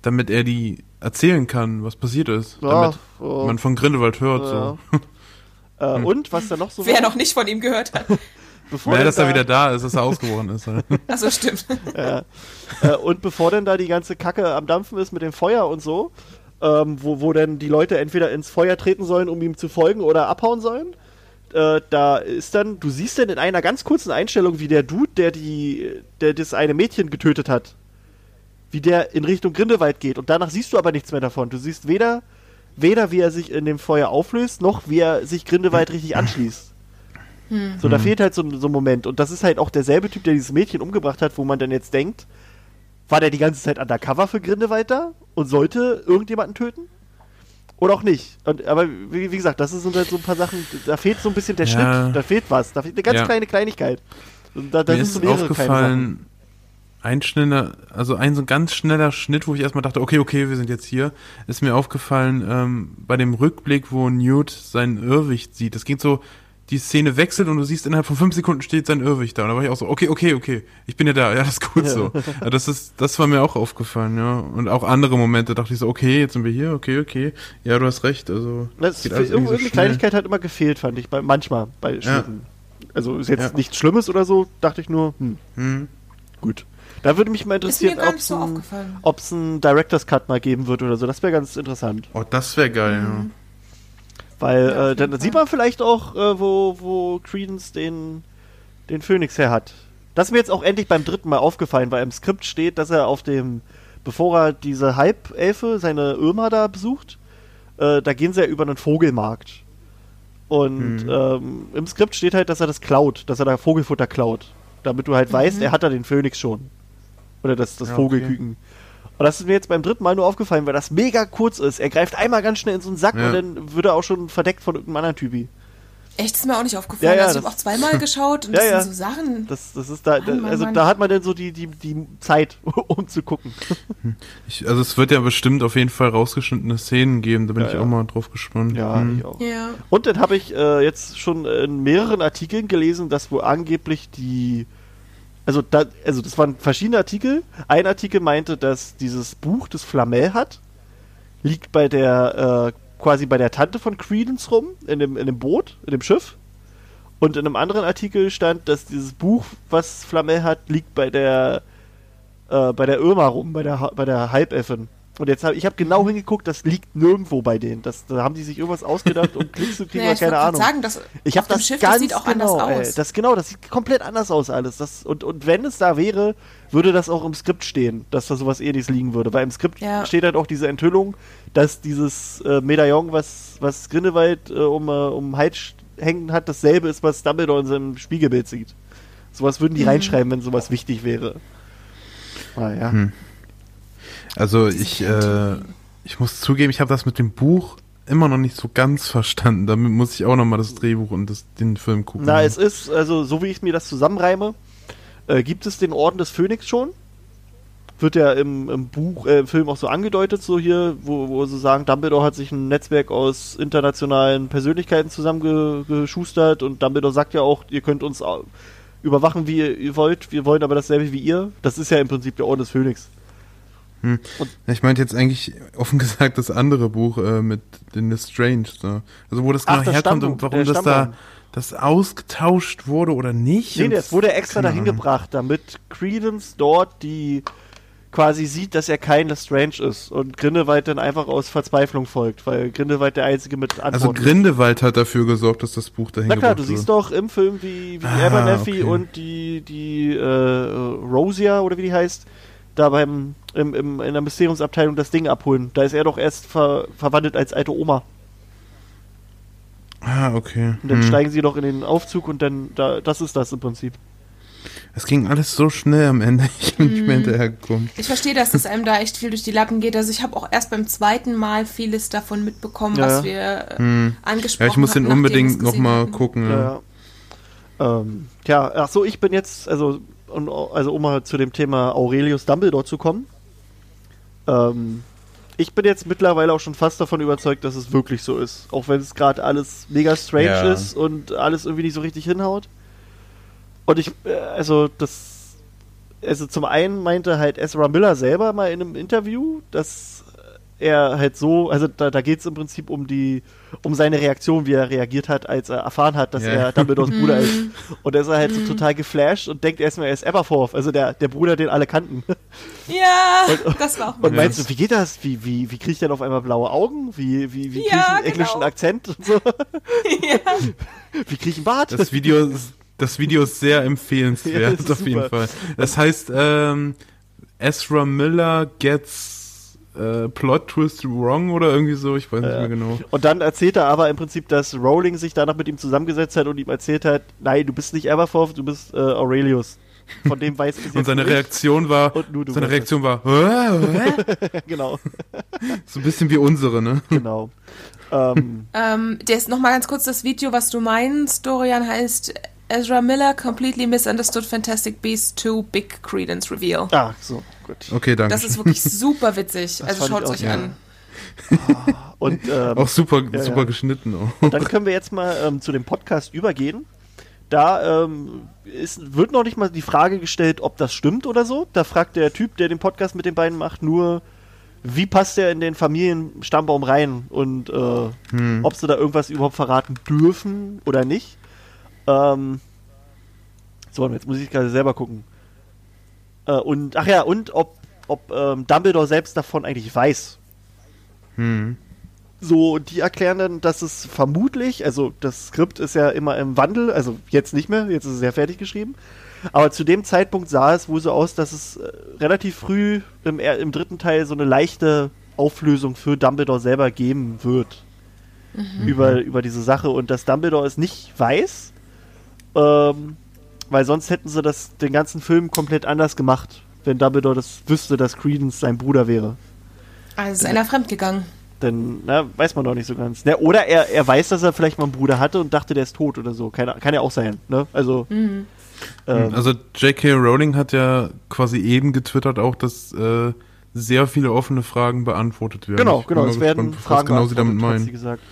damit er die erzählen kann, was passiert ist. Ja, damit oh. man von Grindelwald hört. Ja. So. Äh, Hm. Und was da noch so Wer war, noch nicht von ihm gehört hat. bevor Ja, denn dass er da- wieder da ist, dass er ausgebrochen ist. Achso, stimmt. Äh, und bevor denn da die ganze Kacke am Dampfen ist mit dem Feuer und so, ähm, wo, wo dann die Leute entweder ins Feuer treten sollen, um ihm zu folgen oder abhauen sollen, äh, da ist dann, du siehst dann in einer ganz kurzen Einstellung, wie der Dude, der die, der das eine Mädchen getötet hat, wie der in Richtung Grindelwald geht. Und danach siehst du aber nichts mehr davon. Du siehst weder, weder wie er sich in dem Feuer auflöst, noch wie er sich Grindelwald richtig anschließt. So, da fehlt halt so, ein- so ein Moment. Und das ist halt auch derselbe Typ, der dieses Mädchen umgebracht hat, wo man dann jetzt denkt, war der die ganze Zeit undercover für Grindelwald da und sollte irgendjemanden töten? Oder auch nicht. Und, aber wie, wie gesagt, das sind halt so ein paar Sachen, da fehlt so ein bisschen der Ja. Schnitt, da fehlt was, da fehlt eine ganz Ja. kleine Kleinigkeit. Und da, da Mir sind ist aufgefallen, ein schneller, also ein so ganz schneller Schnitt, wo ich erstmal dachte, okay, okay, wir sind jetzt hier, ist mir aufgefallen, ähm, bei dem Rückblick, wo Newt seinen Irrwicht sieht. Das ging so, die Szene wechselt und du siehst, innerhalb von fünf Sekunden steht sein Irrwicht da. Und da war ich auch so, okay, okay, okay, ich bin ja da, ja, das ist gut so. Ja, das ist, das war mir auch aufgefallen, ja. Und auch andere Momente dachte ich so, okay, jetzt sind wir hier, okay, okay. Ja, du hast recht, also. Das geht alles irgendwie so. Kleinigkeit hat immer gefehlt, fand ich, bei, manchmal bei Schnitten. Also ist jetzt Ja. nichts Schlimmes oder so, dachte ich nur, hm, Hm. gut. Da würde mich mal interessieren, ob es so ein, aufgefallen. ob's ein Director's Cut mal geben wird oder so. Das wäre ganz interessant. Oh, das wäre geil, ja. Weil Ja, äh, dann Fall. sieht man vielleicht auch, äh, wo, wo Credence den, den Phönix her hat. Das ist mir jetzt auch endlich beim dritten Mal aufgefallen, weil im Skript steht, dass er auf dem, bevor er diese Halbelfe, seine Irma da besucht, äh, da gehen sie ja über einen Vogelmarkt. Und Mhm. ähm, im Skript steht halt, dass er das klaut, dass er da Vogelfutter klaut. Damit du halt weißt, er hat da den Phönix schon. Oder das, das Ja, okay. Vogelküken. Und das ist mir jetzt beim dritten Mal nur aufgefallen, weil das mega kurz ist. Er greift einmal ganz schnell in so einen Sack Ja. und dann wird er auch schon verdeckt von irgendeinem anderen Typi. Echt, ist mir auch nicht aufgefallen. Ja, ja, also ich habe auch zweimal geschaut und Ja, das ja. sind so Sachen. Das, das ist da, da Mann, also Mann. da hat man dann so die, die, die Zeit, um zu gucken. Ich, also es wird ja bestimmt auf jeden Fall rausgeschnittene Szenen geben, da bin Ja, ich ja. auch mal drauf gespannt. Ja, Hm. ich auch. Ja. Und dann habe ich äh, jetzt schon in mehreren Artikeln gelesen, dass wohl angeblich die. Also, da, also das waren verschiedene Artikel. Ein Artikel meinte, dass dieses Buch, das Flamel hat, liegt bei der, äh, quasi bei der Tante von Credence rum, in dem, in dem Boot, in dem Schiff. Und in einem anderen Artikel stand, dass dieses Buch, was Flamel hat, liegt bei der, äh, bei der Irma rum, bei der, bei der Halbelfin. Und jetzt habe ich habe genau hingeguckt, das liegt nirgendwo bei denen. Das, da haben die sich irgendwas ausgedacht, um Klicks zu kriegen, Naja, ich keine Ahnung. sagen, dass Ich habe das Schiff, ganz das sieht auch genau, anders ey, aus. das genau, das sieht komplett anders aus alles. Das und und wenn es da wäre, würde das auch im Skript stehen, dass da sowas ähnliches liegen würde, weil im Skript Ja. steht halt auch diese Enthüllung, dass dieses äh, Medaillon, was was Grindelwald äh, um äh, um Hals hängen hat, dasselbe ist, was Dumbledore in seinem Spiegelbild sieht. Sowas würden Mhm. die reinschreiben, wenn sowas wichtig wäre. Ah ja. Hm. Also ich, äh, ich muss zugeben, ich habe das mit dem Buch immer noch nicht so ganz verstanden. Damit muss ich auch noch mal das Drehbuch und das, den Film gucken. Na, es ist, also so wie ich mir das zusammenreime, äh, gibt es den Orden des Phönix schon. Wird ja im, im Buch, äh, im Film auch so angedeutet, so hier, wo, wo sie sagen, Dumbledore hat sich ein Netzwerk aus internationalen Persönlichkeiten zusammengeschustert und Dumbledore sagt ja auch, ihr könnt uns überwachen, wie ihr wollt, wir wollen aber dasselbe wie ihr. Das ist ja im Prinzip der Orden des Phönix. Ich meinte jetzt eigentlich offen gesagt das andere Buch äh, mit den Lestrange. So. Also wo das Ach, genau das herkommt Stammbuch, und warum das da das ausgetauscht wurde oder nicht. Nee, das wurde extra dahin Ahnung. gebracht, damit Credence dort die quasi sieht, dass er kein Lestrange ist und Grindelwald dann einfach aus Verzweiflung folgt, weil Grindelwald der Einzige mit Antworten Also ist. Grindelwald hat dafür gesorgt, dass das Buch dahin Na klar, du wurde. siehst doch im Film, wie, wie Ah, Abernathy okay. und die, die äh, Rosia, oder wie die heißt, da beim, im, im, in der Mysteriumsabteilung das Ding abholen. Da ist er doch erst ver, verwandelt als alte Oma. Ah, okay. Und dann Hm. steigen sie doch in den Aufzug und dann, da, das ist das im Prinzip. Es ging alles so schnell am Ende. Ich bin Mhm. nicht mehr hinterhergekommen. Ich verstehe, dass das einem da echt viel durch die Lappen geht. Also ich habe auch erst beim zweiten Mal vieles davon mitbekommen, Ja, was wir äh, Hm. angesprochen Ja, ich muss hatten, den es unbedingt nochmal gucken. Ja. Ja. Ähm, tja, ach so, ich bin jetzt, also, also um mal zu dem Thema Aurelius Dumbledore zu kommen. Ähm, ich bin jetzt mittlerweile auch schon fast davon überzeugt, dass es wirklich so ist. Auch wenn es gerade alles mega strange Ja. ist und alles irgendwie nicht so richtig hinhaut. Und ich, äh, also das, also zum einen meinte halt Ezra Miller selber mal in einem Interview, dass er halt so, also da, da geht es im Prinzip um die, um seine Reaktion, wie er reagiert hat, als er erfahren hat, dass Ja. er Dumbledores Bruder ist. Und er ist halt so total geflasht und denkt erstmal, er ist Aberforth, also der, der Bruder, den alle kannten. Ja, das war auch Und Ja. meinst du, wie geht das? Wie, wie, wie kriege ich denn auf einmal blaue Augen? Wie, wie, wie kriege ich Ja, einen englischen genau. Akzent und so? ja. Wie kriege ich einen Bart? Das Video ist, das Video ist sehr Ja, empfehlenswert, das ist auf jeden super. Fall. Das heißt, ähm, Ezra Miller gets äh, Plot Twist wrong oder irgendwie so, ich weiß nicht Ja. mehr genau. Und dann erzählt er aber im Prinzip, dass Rowling sich danach mit ihm zusammengesetzt hat und ihm erzählt hat, nein, du bist nicht Aberforth, du bist äh, Aurelius. Von dem weiß jetzt Und seine nicht. Reaktion war, Und nur du seine Reaktion war, hä, hä? genau, so ein bisschen wie unsere, ne? genau. ähm, Ähm, der ist nochmal ganz kurz das Video, was du meinst, Dorian, heißt Ezra Miller completely misunderstood Fantastic Beasts 2 Big Credence Reveal. ah, so, gut. Okay, danke. Das ist wirklich super witzig. Also fand schaut auch, euch ja. an. Und ähm, auch super, Ja, super ja. geschnitten auch. Dann können wir jetzt mal ähm, zu dem Podcast übergehen. Da ähm, ist, wird noch nicht mal die Frage gestellt, ob das stimmt oder so. Da fragt der Typ, der den Podcast mit den beiden macht, nur, wie passt er in den Familienstammbaum rein und äh, Hm. ob sie da irgendwas überhaupt verraten dürfen oder nicht. Ähm, so, und jetzt muss ich gerade selber gucken. Äh, und, ach ja, und ob, ob ähm, Dumbledore selbst davon eigentlich weiß. Hm. So, und die erklären dann, dass es vermutlich, also das Skript ist ja immer im Wandel, also jetzt nicht mehr, jetzt ist es ja fertig geschrieben. Aber zu dem Zeitpunkt sah es wohl so aus, dass es äh, relativ früh im, im dritten Teil so eine leichte Auflösung für Dumbledore selber geben wird. Über, über diese Sache und dass Dumbledore es nicht weiß, ähm, weil sonst hätten sie das den ganzen Film komplett anders gemacht, wenn Dumbledore das wüsste, dass Credence sein Bruder wäre. Also ist einer fremdgegangen. Denn, na, weiß man doch nicht so ganz. Ne, oder er, er weiß, dass er vielleicht mal einen Bruder hatte und dachte, der ist tot oder so. Kann, kann ja auch sein, ne? Also, ähm, Also J.K. Rowling hat ja quasi eben getwittert auch, dass äh, sehr viele offene Fragen beantwortet werden. genau, genau, es werden gespannt, Fragen was genau sie damit beantwortet, hat sie meinen. gesagt.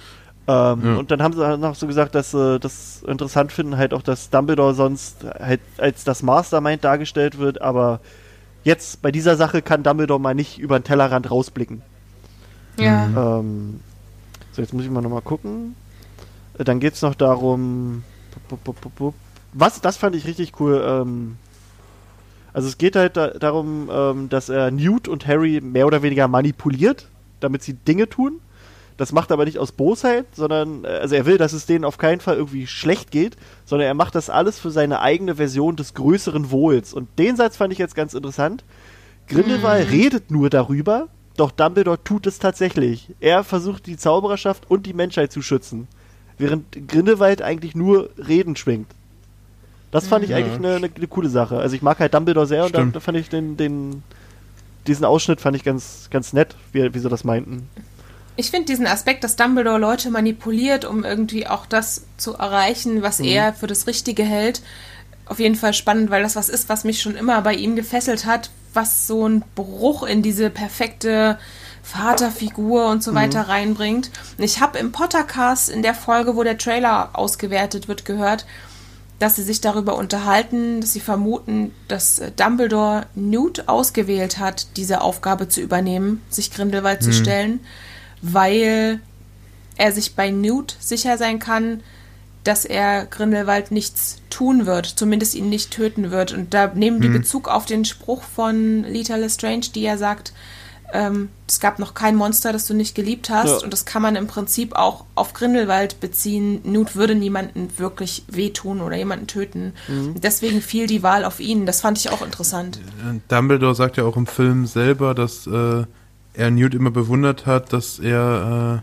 Ähm, Ja. Und dann haben sie halt noch so gesagt, dass sie das interessant finden, halt auch, dass Dumbledore sonst halt als das Mastermind dargestellt wird, aber jetzt bei dieser Sache kann Dumbledore mal nicht über den Tellerrand rausblicken. Ja. Ähm, so, jetzt muss ich mal nochmal gucken. Äh, Dann geht es noch darum. Was, das fand ich richtig cool. Ähm, also es geht halt da, darum, ähm, dass er Newt und Harry mehr oder weniger manipuliert, damit sie Dinge tun. Das macht er aber nicht aus Bosheit, sondern, äh, also er will, dass es denen auf keinen Fall irgendwie schlecht geht, sondern er macht das alles für seine eigene Version des größeren Wohls. Und den Satz fand ich jetzt ganz interessant. Grindelwald redet nur darüber, doch Dumbledore tut es tatsächlich. Er versucht die Zaubererschaft und die Menschheit zu schützen, während Grindelwald eigentlich nur Reden schwingt. Das fand ich Ja. eigentlich eine, eine, eine coole Sache. Also ich mag halt Dumbledore sehr und da, Stimmt. da fand ich den, den diesen Ausschnitt fand ich ganz, ganz nett, wie, wie sie das meinten. Ich finde diesen Aspekt, dass Dumbledore Leute manipuliert, um irgendwie auch das zu erreichen, was er für das Richtige hält, auf jeden Fall spannend, weil das was ist, was mich schon immer bei ihm gefesselt hat, was so einen Bruch in diese perfekte Vaterfigur und so weiter reinbringt. Und ich habe im Pottercast in der Folge, wo der Trailer ausgewertet wird, gehört, dass sie sich darüber unterhalten, dass sie vermuten, dass äh, Dumbledore Newt ausgewählt hat, diese Aufgabe zu übernehmen, sich Grindelwald zu stellen, weil er sich bei Newt sicher sein kann, dass er Grindelwald nichts tun wird, zumindest ihn nicht töten wird. Und da nehmen die Bezug auf den Spruch von Lita Lestrange, die ja sagt, ähm, es gab noch kein Monster, das du nicht geliebt hast. Ja. Und das kann man im Prinzip auch auf Grindelwald beziehen. Newt würde niemanden wirklich wehtun oder jemanden töten. Deswegen fiel die Wahl auf ihn. Das fand ich auch interessant. Äh, Dumbledore sagt ja auch im Film selber, dass äh, er Newt immer bewundert hat, dass er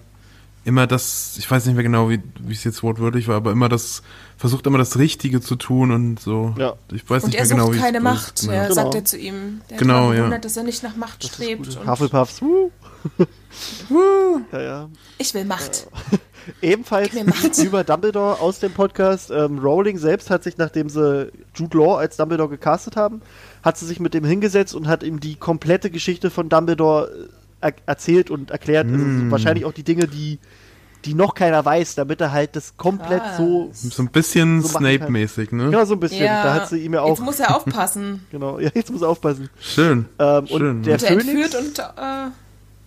äh, immer das, ich weiß nicht mehr genau, wie es jetzt wortwörtlich war, aber immer das, versucht immer das Richtige zu tun und so. Ja. Ich weiß Und nicht er mehr sucht genau, wie es- keine Macht, genau- ja, Genau. sagt er zu ihm. Der Genau, hat ja. bewundert, dass er nicht nach Macht strebt. Gut. Und Hufflepuffs. Wuh. ja, ja. ich will Macht. Ebenfalls Gib mir Macht. über Dumbledore aus dem Podcast. Ähm, Rowling selbst hat sich, nachdem sie Jude Law als Dumbledore gecastet haben, hat sie sich mit dem hingesetzt und hat ihm die komplette Geschichte von Dumbledore äh, er erzählt und erklärt. Also Hm. wahrscheinlich auch die Dinge, die, die noch keiner weiß, damit er halt das komplett Krass. so. So ein bisschen So. Snape-mäßig, ne? Genau, so ein bisschen. Ja, Da hat sie ihm ja auch. Jetzt muss er aufpassen. genau, ja, jetzt muss er aufpassen. Schön. Ähm, Schön. und der Wird er Phönix. entführt und äh,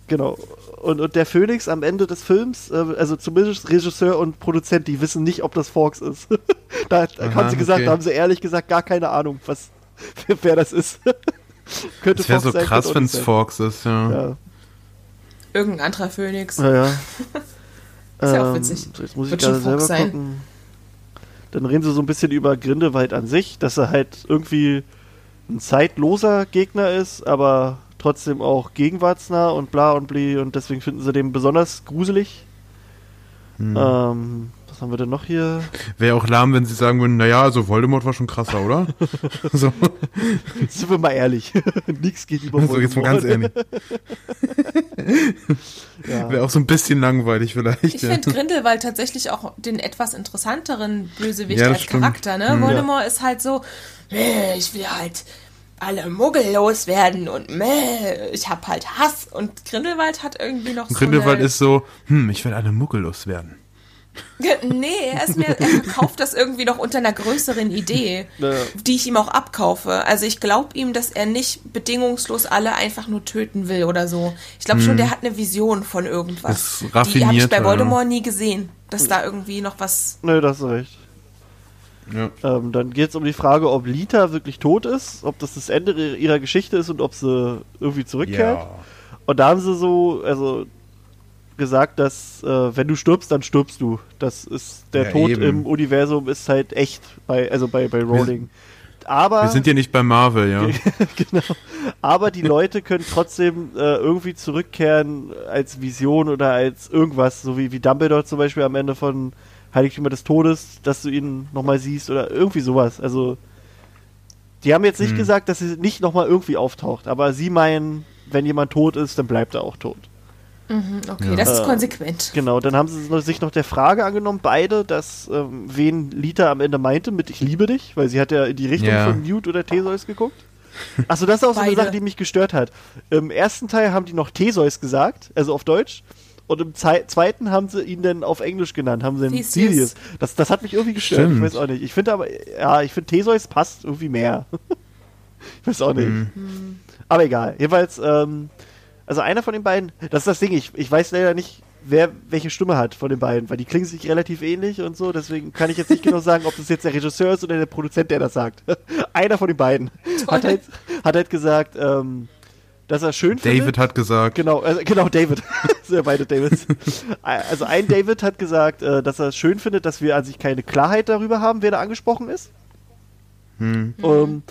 Genau. Und, und der Phönix am Ende des Films, äh, also zumindest Regisseur und Produzent, die wissen nicht, ob das Forks ist. da hat- Aha, haben sie gesagt, okay. da haben sie ehrlich gesagt gar keine Ahnung, was, wer das ist. Könnte Das wäre so sein, krass, wenn es sein. Forks ist, ja. Ja, irgendein anderer Phönix. naja. Ist ja auch witzig. so, Jetzt muss ich Wird schon gerade selber Fox sein. gucken. Dann reden sie so ein bisschen über Grindelwald an sich, dass er halt irgendwie ein zeitloser Gegner ist, aber trotzdem auch gegenwartsnah und bla und bli und deswegen finden sie den besonders gruselig. Hm. Ähm, was haben wir denn noch hier? Wäre auch lahm, wenn sie sagen würden, naja, also Voldemort war schon krasser, oder? so, Sind wir mal ehrlich. Nichts geht über so jetzt mal ganz ehrlich. Ja. Wäre auch so ein bisschen langweilig vielleicht. Ich ja. finde Grindelwald tatsächlich auch den etwas interessanteren Bösewicht Ja, als stimmt. Charakter. Ne? Hm. Voldemort ist halt so, "Meh, ich will halt alle Muggel loswerden und meh, ich hab halt Hass. Und Grindelwald hat irgendwie noch Grindelwald so eine... ist so, hm, ich will alle Muggel loswerden. Nee, er ist mir, er verkauft das irgendwie noch unter einer größeren Idee, Ja. die ich ihm auch abkaufe. Also ich glaube ihm, dass er nicht bedingungslos alle einfach nur töten will oder so. Ich glaube schon, der hat eine Vision von irgendwas. Hm. Die habe ich bei Voldemort nie gesehen, dass da irgendwie noch was Nö, das ist recht. Ja. Ähm, dann geht es um die Frage, ob Lita wirklich tot ist, ob das das Ende ihrer- ihrer Geschichte ist und ob sie irgendwie zurückkehrt. Ja. Und da haben sie so, also gesagt, dass äh, wenn du stirbst, dann stirbst du. Das ist der Ja, Tod eben. im Universum ist halt echt bei, also bei, bei Rowling. Aber Wir sind ja nicht bei Marvel, ja. genau. Aber die Leute können trotzdem äh, irgendwie zurückkehren als Vision oder als irgendwas, so wie, wie Dumbledore zum Beispiel am Ende von Heiligtümer des Todes, dass du ihn nochmal siehst oder irgendwie sowas. Also, die haben jetzt nicht Hm. gesagt, dass sie nicht nochmal irgendwie auftaucht, aber sie meinen, wenn jemand tot ist, dann bleibt er auch tot. Mhm, okay, Ja. das ist Äh, konsequent. Genau, dann haben sie sich noch der Frage angenommen, beide, dass ähm, wen Lita am Ende meinte mit Ich liebe dich, weil sie hat ja in die Richtung Ja. von Newt oder Theseus geguckt. Achso, das ist auch so eine. Sache, die mich gestört hat. Im ersten Teil haben die noch Theseus gesagt, also auf Deutsch. Und im Zei- zweiten haben sie ihn dann auf Englisch genannt, haben sie ihn Theseus. Sirius. Das, das hat mich irgendwie gestört, Stimmt. ich weiß auch nicht. Ich finde aber, ja, ich finde Theseus passt irgendwie mehr. ich weiß auch nicht. Hm. Aber egal. Jedenfalls, ähm, also einer von den beiden, das ist das Ding, ich, ich weiß leider nicht, wer welche Stimme hat von den beiden, weil die klingen sich relativ ähnlich und so, deswegen kann ich jetzt nicht genau sagen, ob das jetzt der Regisseur ist oder der Produzent, der das sagt. einer von den beiden hat halt, hat halt gesagt, ähm, dass er schön findet. David hat gesagt, Genau, also, genau, David. Sind ja beide Davids. Also ein David hat gesagt, äh, dass er es schön findet, dass wir an sich keine Klarheit darüber haben, wer da angesprochen ist. hm, Ähm,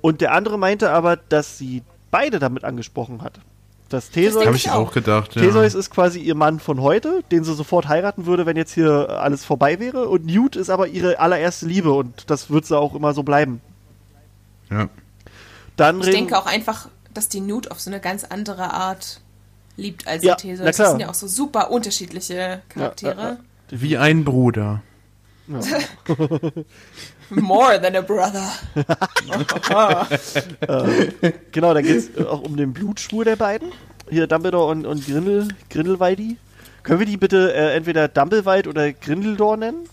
und der andere meinte aber, dass sie beide damit angesprochen hat. Dass Theseus, habe ich auch. gedacht, ja. Theseus ist quasi ihr Mann von heute, den sie sofort heiraten würde, wenn jetzt hier alles vorbei wäre. Und Newt ist aber ihre allererste Liebe und das wird sie auch immer so bleiben. ja. Dann Ich denke auch einfach, dass die Newt auf so eine ganz andere Art liebt als Ja, der Theseus. Das sind ja auch so super unterschiedliche Charaktere. Ja, ja, Wie ein Bruder. More than a brother. Genau, da geht es auch um den Blutschwur der beiden. Hier Dumbledore und, und Grindel, Grindelwaldi. Können wir die bitte äh, entweder Dumbledore oder Grindeldor nennen?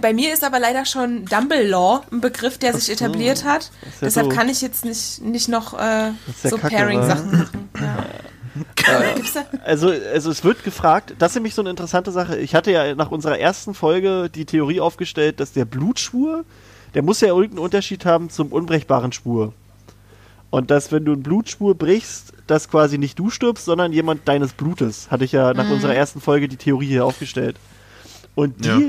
Bei mir ist aber leider schon Dumbledore ein Begriff, der sich etabliert hat. ja Deshalb doof. kann ich jetzt nicht, nicht noch äh, so Pairing-Sachen machen. Äh? Also, also es wird gefragt, das ist nämlich so eine interessante Sache. Ich hatte ja nach unserer ersten Folge die Theorie aufgestellt, dass der Blutschwur, der muss ja irgendeinen Unterschied haben zum unbrechbaren Schwur. Und dass, wenn du einen Blutschwur brichst, dass quasi nicht du stirbst, sondern jemand deines Blutes. Hatte ich ja nach unserer ersten Folge die Theorie hier aufgestellt. Und die Ja.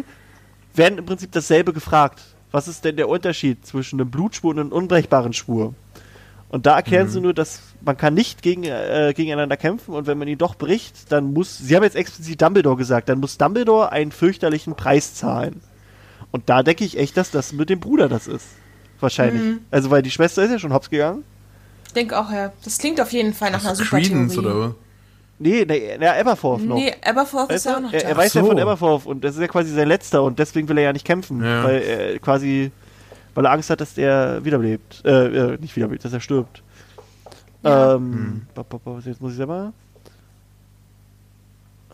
werden im Prinzip dasselbe gefragt. Was ist denn der Unterschied zwischen einem Blutschwur und einem unbrechbaren Schwur? Und da erklären sie nur, dass man kann nicht gegen, äh, gegeneinander kämpfen und wenn man ihn doch bricht, dann muss, sie haben jetzt explizit Dumbledore gesagt, dann muss Dumbledore einen fürchterlichen Preis zahlen. Und da denke ich echt, dass das mit dem Bruder das ist. Wahrscheinlich. Also weil die Schwester ist ja schon hops gegangen. Ich denke auch, ja. Das klingt auf jeden Fall nach einer super Credence Theorie. oder? Nee, nee, nee Aberforth noch. Nee, Aberforth ist Weißt du? ja auch noch er, da. er weiß ja So. von Aberforth und das ist ja quasi sein letzter und deswegen will er ja nicht kämpfen, Ja. weil er quasi, weil er Angst hat, dass der wiederbelebt, äh, äh nicht wiederbelebt, dass er stirbt. Ja. Ähm, ba, jetzt muss ich selber.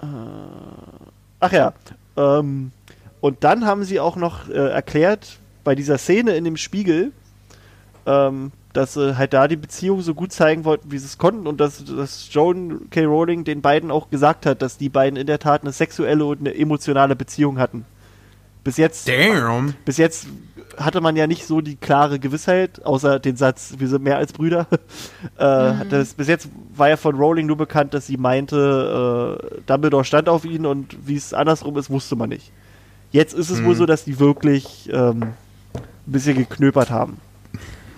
Äh, ach ja, ähm, und dann haben sie auch noch äh, erklärt, bei dieser Szene in dem Spiegel, ähm, dass sie halt da die Beziehung so gut zeigen wollten, wie sie es konnten und dass, dass Joan K. Rowling den beiden auch gesagt hat, dass die beiden in der Tat eine sexuelle und eine emotionale Beziehung hatten. Bis jetzt, Damn. bis jetzt hatte man ja nicht so die klare Gewissheit, außer den Satz, wir sind mehr als Brüder. äh, das, bis jetzt war ja von Rowling nur bekannt, dass sie meinte, äh, Dumbledore stand auf ihn und wie es andersrum ist, wusste man nicht. Jetzt ist es wohl so, dass die wirklich ähm, ein bisschen geknöpert haben.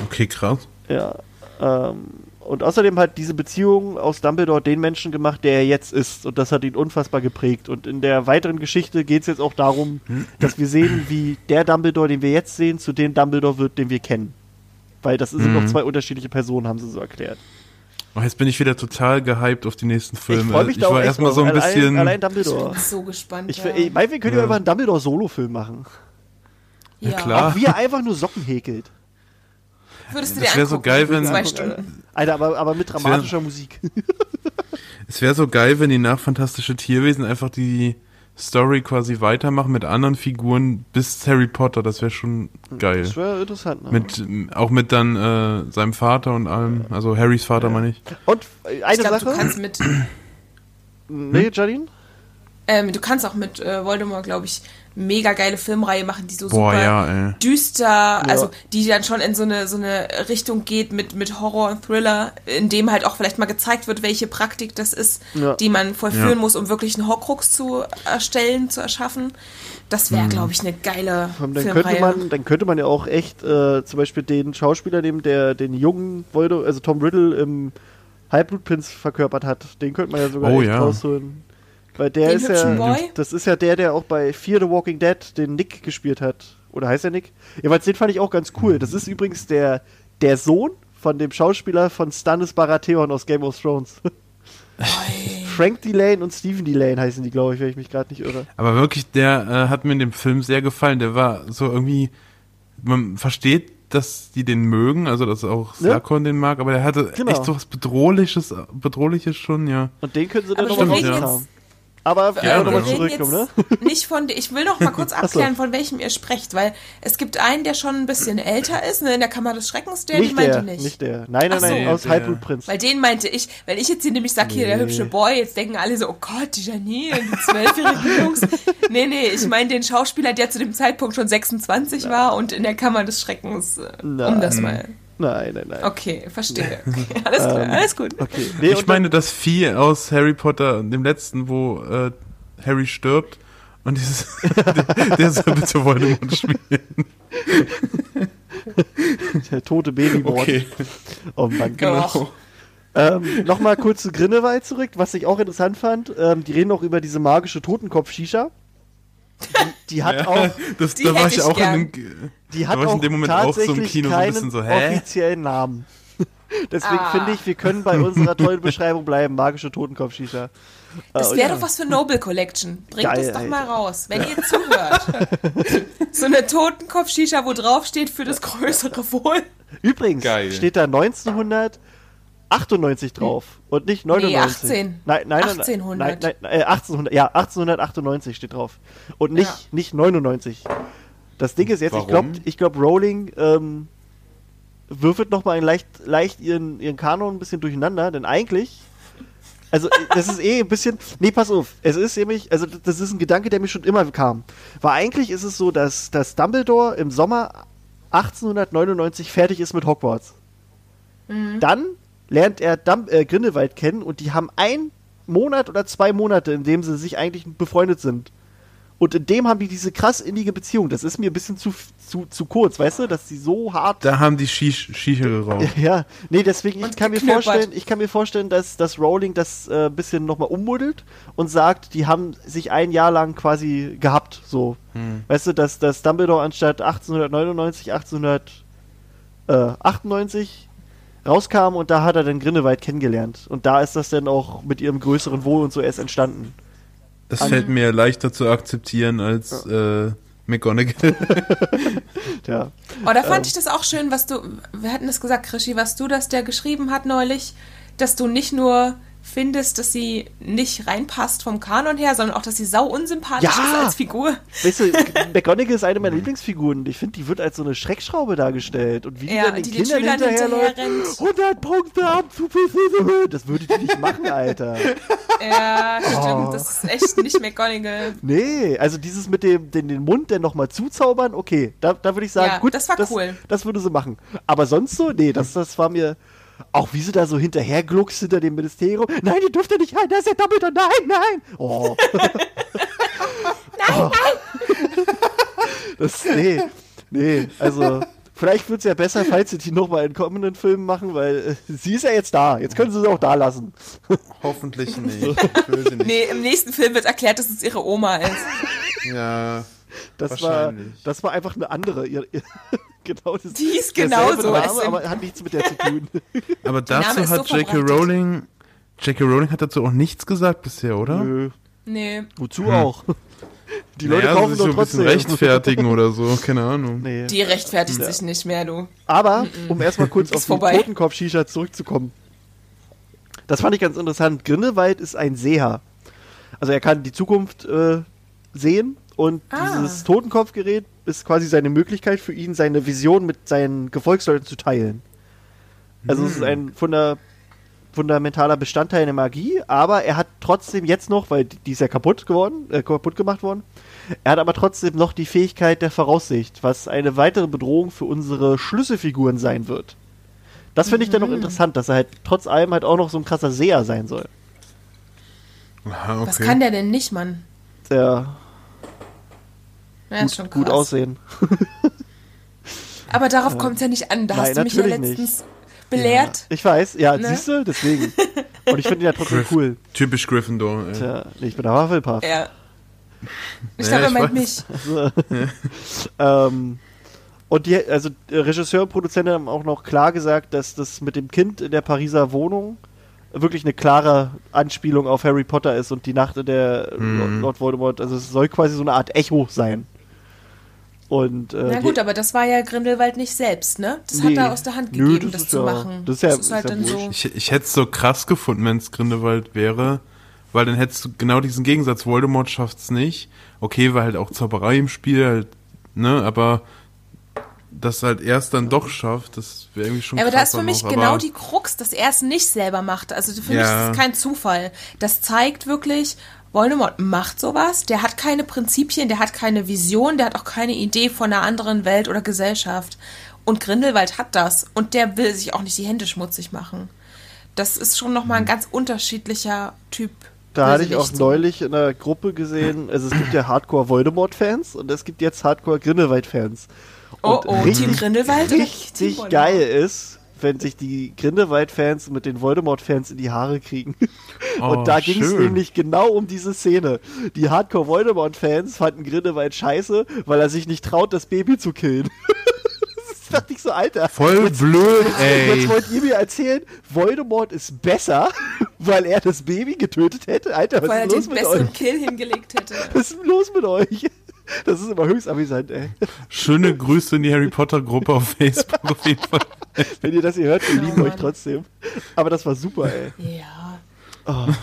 Okay, krass. Ja. Ähm, und außerdem hat diese Beziehung aus Dumbledore den Menschen gemacht, der er jetzt ist. Und das hat ihn unfassbar geprägt. Und in der weiteren Geschichte geht es jetzt auch darum, dass wir sehen, wie der Dumbledore, den wir jetzt sehen, zu dem Dumbledore wird, den wir kennen. Weil das sind noch zwei unterschiedliche Personen, haben sie so erklärt. Oh, jetzt bin ich wieder total gehypt auf die nächsten Filme. ich freue mich da auch war erstmal so ein allein, bisschen. Allein Ich Dumbledore. bin so gespannt. Ich, ja. ich meine, wir können ja Ja. über einen Dumbledore-Solo-Film machen. ja. klar. Auch wie er einfach nur Socken häkelt. Würdest du Das dir wär so angucken, geil, wenn- zwei Stunden. Alter, aber, aber mit dramatischer Musik. Es wäre so geil, wenn die nach Fantastische Tierwesen einfach die Story quasi weitermachen mit anderen Figuren bis Harry Potter. Das wäre schon geil. Das wäre interessant. Ne? Mit, auch mit dann äh, seinem Vater und allem. Also Harrys Vater, meine ich. Und äh, eine Ich glaube, du Sache. kannst mit, nee, Janine? ähm, du kannst auch mit äh, Voldemort, glaube ich, mega geile Filmreihe machen, die so Boah, super ja, düster, also die dann schon in so eine so eine Richtung geht mit mit Horror und Thriller, in dem halt auch vielleicht mal gezeigt wird, welche Praktik das ist, Ja. die man vollführen Ja. muss, um wirklich einen Horcrux zu erstellen, zu erschaffen. Das Mhm. wäre, glaube ich, eine geile Dann könnte Filmreihe. man, dann könnte man ja auch echt äh, zum Beispiel den Schauspieler nehmen, der den jungen Voldemort, also Tom Riddle im Halbblutprinz verkörpert hat. Den könnte man ja sogar Oh, echt ja. rausholen. Weil der Den ist ja, Boy? das ist ja der, der auch bei Fear the Walking Dead den Nick gespielt hat. Oder heißt er Nick? Jedenfalls den fand ich auch ganz cool. Das ist übrigens der, der Sohn von dem Schauspieler von Stannis Baratheon aus Game of Thrones. Frank Delane und Stephen Delane heißen die, glaube ich, wenn ich mich gerade nicht irre. Aber wirklich, der äh, hat mir in dem Film sehr gefallen. Der war so irgendwie, man versteht, dass die den mögen, also dass auch Ja. Slughorn den mag, aber der hatte Genau. echt so was Bedrohliches, Bedrohliches schon, ja. Und den können sie dann Aber nochmal wir ja. Aber Ja, ja, nochmal zurückkommen, ne? nicht von, ich will noch mal kurz so. abklären, von welchem ihr sprecht, weil es gibt einen, der schon ein bisschen älter ist, ne, in der Kammer des Schreckens, der, Nicht meinte der, nicht. nicht der. Nein, nein, so. nein, aus Halbblutprinz. Weil den meinte ich, weil ich jetzt hier nämlich sag, hier der Nee. hübsche Boy, jetzt denken alle so, oh Gott, die Janine, die zwölfjährigen Jungs. Nee, nee, ich meine den Schauspieler, der zu dem Zeitpunkt schon 26 war und in der Kammer des Schreckens, äh, um das mal. Nein, nein, nein. Okay, verstehe. Okay, alles klar, alles gut. Okay. Nee, ich meine das Vieh aus Harry Potter, dem letzten, wo äh, Harry stirbt und dieses, der, der soll bitte Voldemort spielen. der tote Babymord. Okay. Oh Mann. Genau. Ähm, Nochmal kurz zu Grindelwald zurück, was ich auch interessant fand. Ähm, die reden auch über diese magische Totenkopf-Shisha. Die, die hat Ja, auch, das, Die da war hätte ich ich auch gern. in dem, die hat auch in dem Moment auch so im tatsächlich Kino so ein keinen bisschen so, hä? offiziellen Namen. Deswegen Ah. finde ich, wir können bei unserer tollen Beschreibung bleiben. Magische Totenkopf-Shisha. Das Äh, wäre doch was für Noble Collection. Bringt Geil, das doch mal Alter. raus, wenn ihr zuhört. so eine Totenkopf-Shisha, wo drauf steht für das größere Wohl. Übrigens Geil. steht da 1998 drauf und nicht 99. 18. Nein, nein, nein, 1800. Nein, nein, äh, 1800, ja, 1898 steht drauf. Und nicht, Ja. nicht 99. Das Ding ist jetzt, ich Warum? glaube, ich glaub, Rowling ähm, würfelt nochmal leicht, leicht ihren, ihren Kanon ein bisschen durcheinander, denn eigentlich. Also, äh, das ist eh ein bisschen. Nee, pass auf. Es ist nämlich. Also, das ist ein Gedanke, der mir schon immer kam. Weil eigentlich ist es so, dass, dass Dumbledore im Sommer 1899 fertig ist mit Hogwarts. Dann lernt er Dum äh, Grindelwald kennen und die haben einen Monat oder zwei Monate, in dem sie sich eigentlich befreundet sind. Und in dem haben die diese krass innige Beziehung. Das ist mir ein bisschen zu, zu, zu kurz, weißt du, dass die so hart. Da haben die Shish- Shisha geraucht. Ja, nee, deswegen, ich kann mir vorstellen, ich kann mir vorstellen, dass, dass Rowling das äh, ein bisschen nochmal ummuddelt und sagt, die haben sich ein Jahr lang quasi gehabt, so. Weißt du, dass, dass Dumbledore anstatt 1899, 1898 rauskam und da hat er dann Grindelwald kennengelernt. Und da ist das dann auch mit ihrem größeren Wohl und so erst entstanden. Das An- fällt mir leichter zu akzeptieren als äh, McGonagall. Ja. Oh, da Ähm. fand ich das auch schön, was du, wir hatten das gesagt, Krischi, was du, dass der geschrieben hat neulich, dass du nicht nur findest, dass sie nicht reinpasst vom Kanon her, sondern auch, dass sie sau unsympathisch Ja! ist als Figur. Weißt du, McGonagall ist eine meiner Lieblingsfiguren. Ich finde, die wird als so eine Schreckschraube dargestellt. Und wie die Ja, dann den die den Kindern Schülern hinterherläuft. hinterherrennt. 100 Punkte ab zu Das würde die nicht machen, Alter. Ja, Oh. stimmt, das ist echt nicht McGonagall. Nee, also dieses mit dem den, den Mund dann nochmal zuzaubern, okay, da, da würde ich sagen, Ja, gut, das war das, cool. das würde sie machen. Aber sonst so, nee, das, das war mir, auch wie sie da so hinterhergluckst hinter dem Ministerium. Nein, ihr dürft ja nicht rein, da ist der Dumbledore, nein, nein. Oh. nein, nein. Das, nee, nee, also... Vielleicht wird es ja besser, falls sie die nochmal in kommenden Filmen machen, weil äh, sie ist ja jetzt da. Jetzt können sie sie auch da lassen. Hoffentlich nicht. Ich will sie nicht. Nee, im nächsten Film wird erklärt, dass es ihre Oma ist. Ja. Das war, Wahrscheinlich. das war einfach eine andere. Ihr, ihr, genau, das, Die ist genauso, Name, aber hat nichts mit der zu tun. Aber dazu ist so hat J.K. Rowling. J.K. Rowling hat dazu auch nichts gesagt bisher, oder? Nö, Nee. wozu auch? Die Leute naja, kaufen sich so doch ein bisschen trotzdem. rechtfertigen oder so, keine Ahnung. Nee. Die rechtfertigt sich nicht mehr, du. Aber, um erstmal kurz auf vorbei. die Totenkopf-Shisha zurückzukommen. Das fand ich ganz interessant. Grindelwald ist ein Seher. Also er kann die Zukunft äh, sehen und Ah. dieses Totenkopfgerät ist quasi seine Möglichkeit für ihn, seine Vision mit seinen Gefolgsleuten zu teilen. Also es ist ein funda fundamentaler Bestandteil der Magie, aber er hat trotzdem jetzt noch, weil die die ist ja kaputt geworden, äh, kaputt gemacht worden, er hat aber trotzdem noch die Fähigkeit der Voraussicht, was eine weitere Bedrohung für unsere Schlüsselfiguren sein wird. Das finde ich dann noch interessant, dass er halt trotz allem halt auch noch so ein krasser Seher sein soll. Aha, okay. Was kann der denn nicht, Mann? Der Ja, gut, gut aussehen. Aber darauf kommt es ja nicht an. Da Nein, hast du mich ja natürlich nicht. letztens belehrt. Ich weiß, ja, Ne? siehst du, deswegen. Und ich finde ihn ja trotzdem Griff- cool. Typisch Gryffindor. Ey. Tja, ich bin der Hufflepuff. Ja. Ich Ja, glaube, er meint weiß. mich. Ähm, und die, also Regisseur und Produzent haben auch noch klar gesagt, dass das mit dem Kind in der Pariser Wohnung wirklich eine klare Anspielung auf Harry Potter ist und die Nacht in der Mhm. Lord Voldemort, also es soll quasi so eine Art Echo sein. Und, äh, Na die- gut, aber das war ja Grindelwald nicht selbst, ne? Das Nee. hat er aus der Hand Nö, gegeben, das das, ist zu ja- machen. das ist ja- halt ist ja dann so. Ich, ich hätte es so krass gefunden, wenn es Grindelwald wäre, weil dann hättest du genau diesen Gegensatz. Voldemort schafft's nicht. Okay, war halt auch Zauberei im Spiel, halt, ne, aber dass halt er es dann doch schafft, das wäre irgendwie schon Ja, aber da ist für mich noch, genau die Krux, dass er es nicht selber macht. Also für mich Ja. ist es kein Zufall. Das zeigt wirklich, Voldemort macht sowas, der hat keine Prinzipien, der hat keine Vision, der hat auch keine Idee von einer anderen Welt oder Gesellschaft. Und Grindelwald hat das und der will sich auch nicht die Hände schmutzig machen. Das ist schon nochmal ein ganz unterschiedlicher Typ. Da hatte ich auch so. neulich in einer Gruppe gesehen, also es gibt ja Hardcore-Voldemort-Fans und es gibt jetzt Hardcore-Grindelwald-Fans. Oh, Und oh, richtig- Team Grindelwald richtig geil ist, wenn sich die Grindelwald-Fans mit den Voldemort-Fans in die Haare kriegen. Oh, Und da ging es nämlich genau um diese Szene. Die Hardcore-Voldemort-Fans fanden Grindelwald scheiße, weil er sich nicht traut, das Baby zu killen. das dachte ich so, Alter. Voll blöd, ey. Jetzt wollt ihr mir erzählen, Voldemort ist besser, weil er das Baby getötet hätte? Alter, was Weil er ist los den mit besseren euch? Kill hingelegt hätte. Was ist denn los mit euch? Das ist immer höchst amüsant, ey. Schöne Grüße in die Harry Potter Gruppe auf Facebook auf jeden Fall. Wenn ihr das hier hört, wir Oh lieben euch Mann. trotzdem. Aber das war super, ey. Ja.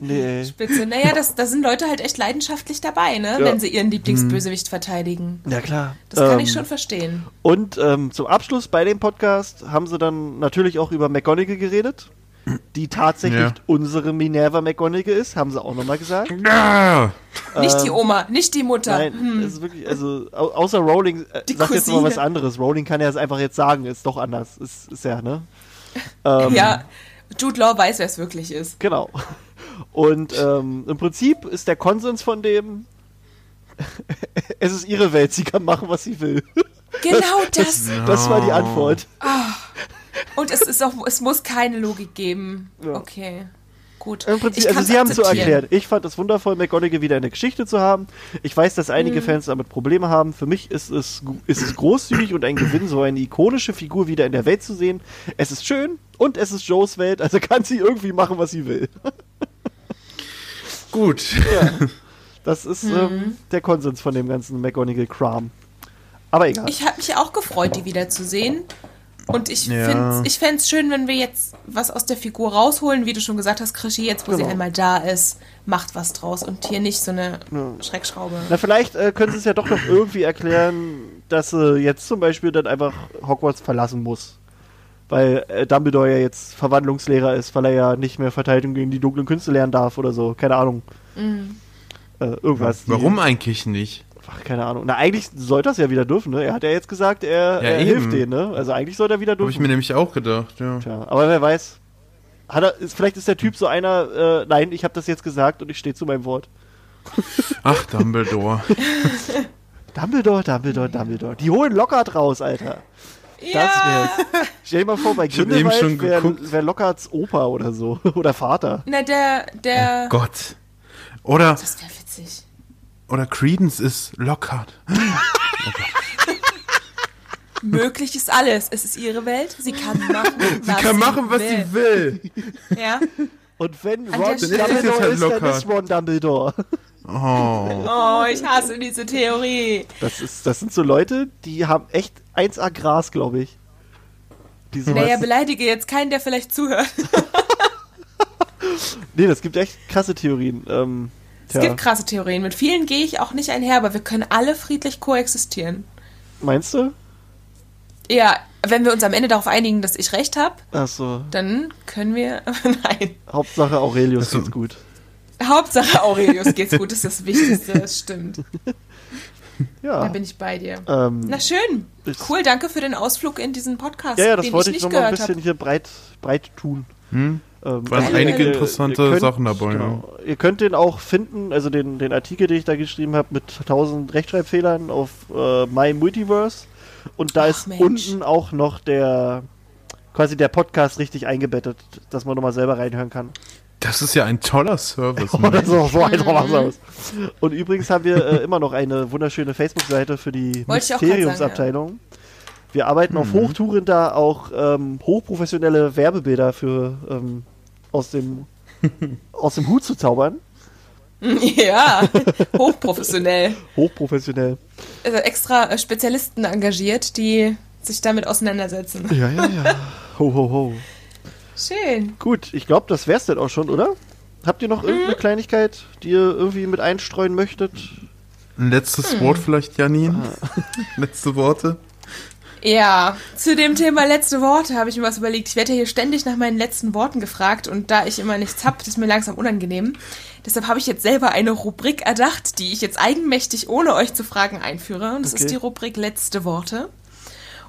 Nee, ey. Spitze. Naja, das, da sind Leute halt echt leidenschaftlich dabei, ne? Ja. Wenn sie ihren Lieblingsbösewicht verteidigen. Ja, klar. Das kann Ähm, ich schon verstehen. Und ähm, zum Abschluss bei dem Podcast haben sie dann natürlich auch über McGonagall geredet, die tatsächlich Ja. unsere Minerva McGonagall ist, haben sie auch nochmal gesagt. Ja. Nicht die Oma, nicht die Mutter. Nein, Hm. ist wirklich, also au außer Rowling äh, sagt jetzt mal was anderes. Rowling kann ja es einfach jetzt sagen, ist doch anders. Ist, ist ja, ne? Ähm, Ja, Jude Law weiß, wer es wirklich ist. Genau. Und ähm, im Prinzip ist der Konsens von dem, es ist ihre Welt, sie kann machen, was sie will. Genau das. Das war die Antwort. Und es ist auch, es muss keine Logik geben. Ja. Okay. Gut. Im Prinzip, also sie haben es so erklärt. Ich fand es wundervoll, McGonagall wieder eine Geschichte zu haben. Ich weiß, dass einige Mhm. Fans damit Probleme haben. Für mich ist es, ist es großzügig und ein Gewinn, so eine ikonische Figur wieder in der Welt zu sehen. Es ist schön und es ist Joes Welt, also kann sie irgendwie machen, was sie will. Gut. Das ist Mhm. ähm, der Konsens von dem ganzen McGonagall-Kram. Aber egal. Ich habe mich auch gefreut, die wiederzusehen. Und ich Ja. finde ich fände es schön, wenn wir jetzt was aus der Figur rausholen, wie du schon gesagt hast, Krischi, jetzt wo sie Genau. einmal da ist, macht was draus und hier nicht so eine Schreckschraube. Na, vielleicht äh, können sie es ja doch noch irgendwie erklären, dass sie jetzt zum Beispiel dann einfach Hogwarts verlassen muss. Weil äh, Dumbledore ja jetzt Verwandlungslehrer ist, weil er ja nicht mehr Verteidigung gegen die dunklen Künste lernen darf oder so. Keine Ahnung. Mhm. Äh, irgendwas. Warum eigentlich nicht? Ach, keine Ahnung. Na, eigentlich sollte das ja wieder dürfen, ne? Er hat ja jetzt gesagt, er, Ja, er hilft denen, ne? Also eigentlich sollte er wieder Habe ich dürfen. mir nämlich auch gedacht, ja. Tja, aber wer weiß. Hat er, ist, vielleicht ist der Typ so einer, äh, nein, ich habe das jetzt gesagt und ich stehe zu meinem Wort. Ach, Dumbledore. Dumbledore, Dumbledore, Dumbledore. Die holen Lockhart raus, Alter. Das wär's. Stell dir mal vor, bei Grindelwald wäre wär Lockharts Opa oder so. Oder Vater. Na, der, der. Gott. Oder, Das wäre witzig. Oder Credence ist Lockhart. Möglich ist alles. Es ist ihre Welt. Sie kann machen, was Sie kann machen, was will. sie will. Ja. Und wenn An Ron Dumbledore Dann ist es halt ist, dann Lockhart. ist Ron Dumbledore. Oh. Oh, ich hasse diese Theorie. Das, ist, das sind so Leute, die haben echt 1A Gras, glaube ich. Naja, beleidige jetzt keinen, der vielleicht zuhört. nee, das gibt echt krasse Theorien. Ähm, Es tja, gibt krasse Theorien. Mit vielen gehe ich auch nicht einher, aber wir können alle friedlich koexistieren. meinst du? Ja, wenn wir uns am Ende darauf einigen, dass ich recht habe, Achso, dann können wir. Nein. Hauptsache Aurelius geht's gut. Hauptsache Aurelius geht's gut, das ist das Wichtigste, das stimmt. Da Ja. bin ich bei dir. Ähm, Na schön. Cool, danke für den Ausflug in diesen Podcast, ja, ja, das den wollte ich ich nicht noch mal ein gehört bisschen habe. hier breit, breit tun. Hm? Ähm, Waren also einige ihr- interessante ihr könnt- Sachen dabei, Genau. Ihr könnt den auch finden, also den, den Artikel, den ich da geschrieben habe, mit 1000 Rechtschreibfehlern auf äh, My Multiverse. Und da Ach, ist Mensch. unten auch noch der quasi der Podcast richtig eingebettet, dass man nochmal selber reinhören kann. Das ist ja ein toller Service. Oder Mann. so, so Mhm. was aus. Und übrigens haben wir äh, immer noch eine wunderschöne Facebook-Seite für die Mysteriumsabteilung. Wir arbeiten Mhm. auf Hochtouren da auch ähm, hochprofessionelle Werbebilder für ähm, aus dem aus dem Hut zu zaubern. Ja, hochprofessionell. Hochprofessionell. Also extra äh, Spezialisten engagiert, die sich damit auseinandersetzen. Ja, ja, ja. Ho, ho, ho. Schön. Gut, ich glaube, das wär's denn auch schon, oder? Habt ihr noch Mhm. irgendeine Kleinigkeit, die ihr irgendwie mit einstreuen möchtet? Ein letztes Wort vielleicht, Janine? Letzte Worte? Ja, zu dem Thema letzte Worte habe ich mir was überlegt. Ich werde ja hier ständig nach meinen letzten Worten gefragt und da ich immer nichts hab, das ist mir langsam unangenehm. Deshalb habe ich jetzt selber eine Rubrik erdacht, die ich jetzt eigenmächtig ohne euch zu fragen einführe. Und das Okay. ist die Rubrik letzte Worte.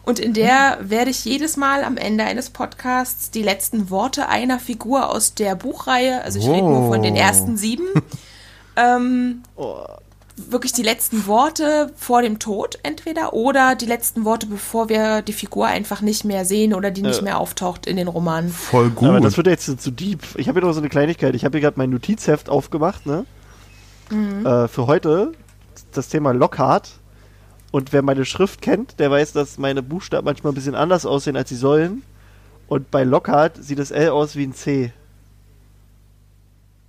Und in der werde ich jedes Mal am Ende eines Podcasts die letzten Worte einer Figur aus der Buchreihe, also ich rede nur von den Oh. ersten sieben, ähm, Oh, wirklich die letzten Worte vor dem Tod entweder oder die letzten Worte, bevor wir die Figur einfach nicht mehr sehen oder die nicht mehr auftaucht in den Romanen. Voll gut. Aber das wird jetzt zu deep. Ich habe hier noch so eine Kleinigkeit. Ich habe hier gerade mein Notizheft aufgemacht, ne? Äh, für heute das Thema Lockhart. Und wer meine Schrift kennt, der weiß, dass meine Buchstaben manchmal ein bisschen anders aussehen, als sie sollen. Und bei Lockhart sieht das L aus wie ein C.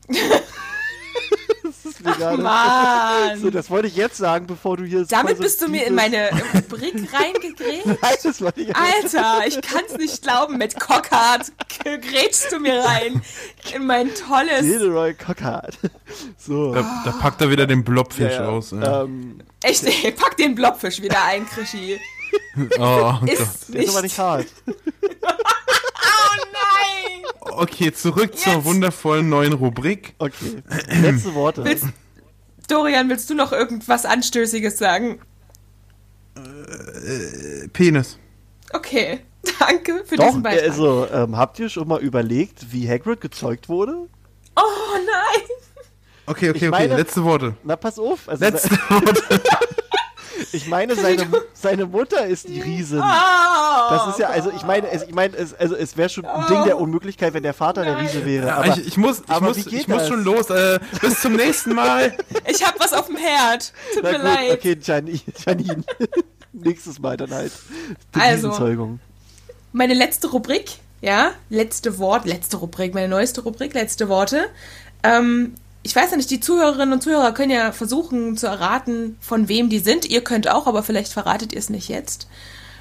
das ist mir gerade. Mann! So, das wollte ich jetzt sagen, bevor du hier. Damit bist du mir in meine Rubrik reingegrätscht. Nein, das wollte ich Alter, ich kann's nicht glauben. Mit Cockhart grätschst du mir rein in mein tolles. Gilderoy Cockhart. So. Da, da packt er wieder den Blobfisch Ja, aus. Ja. Ähm, Echt, ey, pack den Blobfisch wieder ein, Krischi. Oh, Gott. Ist der ist aber nicht hart. Okay, zurück zur Jetzt. wundervollen neuen Rubrik. Okay. Letzte Worte. Willst, Dorian, willst du noch irgendwas Anstößiges sagen? Äh, Penis. Okay, danke für Doch, diesen Beitrag. also, ähm, habt ihr schon mal überlegt, wie Hagrid gezeugt wurde? Oh nein! Okay, okay, Ich okay. meine- Letzte Worte. Na, pass auf. Also, Letzte Worte. Ich meine, seine, seine Mutter ist die Riesin. Ah, Das ist ja, also ich meine, es, ich meine, es, also es wäre schon ein Ding der Unmöglichkeit, wenn der Vater der Riese wäre. Ja, Aber ich, ich muss, ich aber muss, ich muss schon los. Äh, bis zum nächsten Mal. Ich hab was auf dem Herd. Tut na mir gut, leid. okay, Janine, Janine. nächstes Mal dann halt. Die Also. Meine letzte Rubrik, ja, letzte Wort, letzte Rubrik, meine neueste Rubrik, letzte Worte. Ähm, ich weiß ja nicht, die Zuhörerinnen und Zuhörer können ja versuchen zu erraten, von wem die sind. Ihr könnt auch, aber vielleicht verratet ihr es nicht jetzt.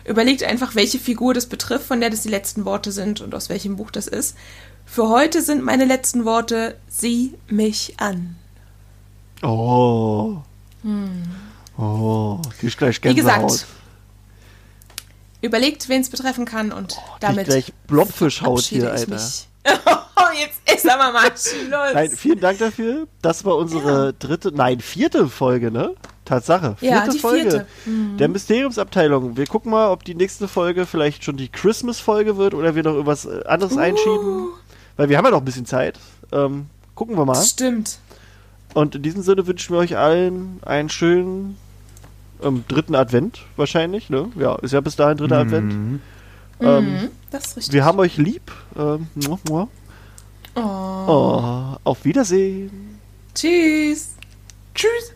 Überlegt einfach, welche Figur das betrifft, von der das die letzten Worte sind und aus welchem Buch das ist. Für heute sind meine letzten Worte, sieh mich an. Oh. Oh, krieg gleich Hm. Wie Gänsehaut. gesagt, überlegt, wen es betreffen kann und Krieg damit gleich Blobfischhaut verabschiede hier, Alter. mich. Oh, jetzt ist aber mal Schluss. Nein, vielen Dank dafür. Das war unsere dritte, nein, vierte Folge, ne? Tatsache. Vierte Ja, die Folge vierte. Mhm. der Mysteriumsabteilung. Wir gucken mal, ob die nächste Folge vielleicht schon die Christmas-Folge wird oder wir noch irgendwas äh, anderes Uh. einschieben. Weil wir haben ja noch ein bisschen Zeit. Ähm, gucken wir mal. Stimmt. Und in diesem Sinne wünschen wir euch allen einen schönen ähm, dritten Advent wahrscheinlich, ne? Ja, ist ja bis dahin dritter Advent. Mhm. Ähm, Mhm, das ist richtig. wir haben euch lieb. Ähm, muah, muah. oh. oh, auf Wiedersehen. Tschüss. Tschüss.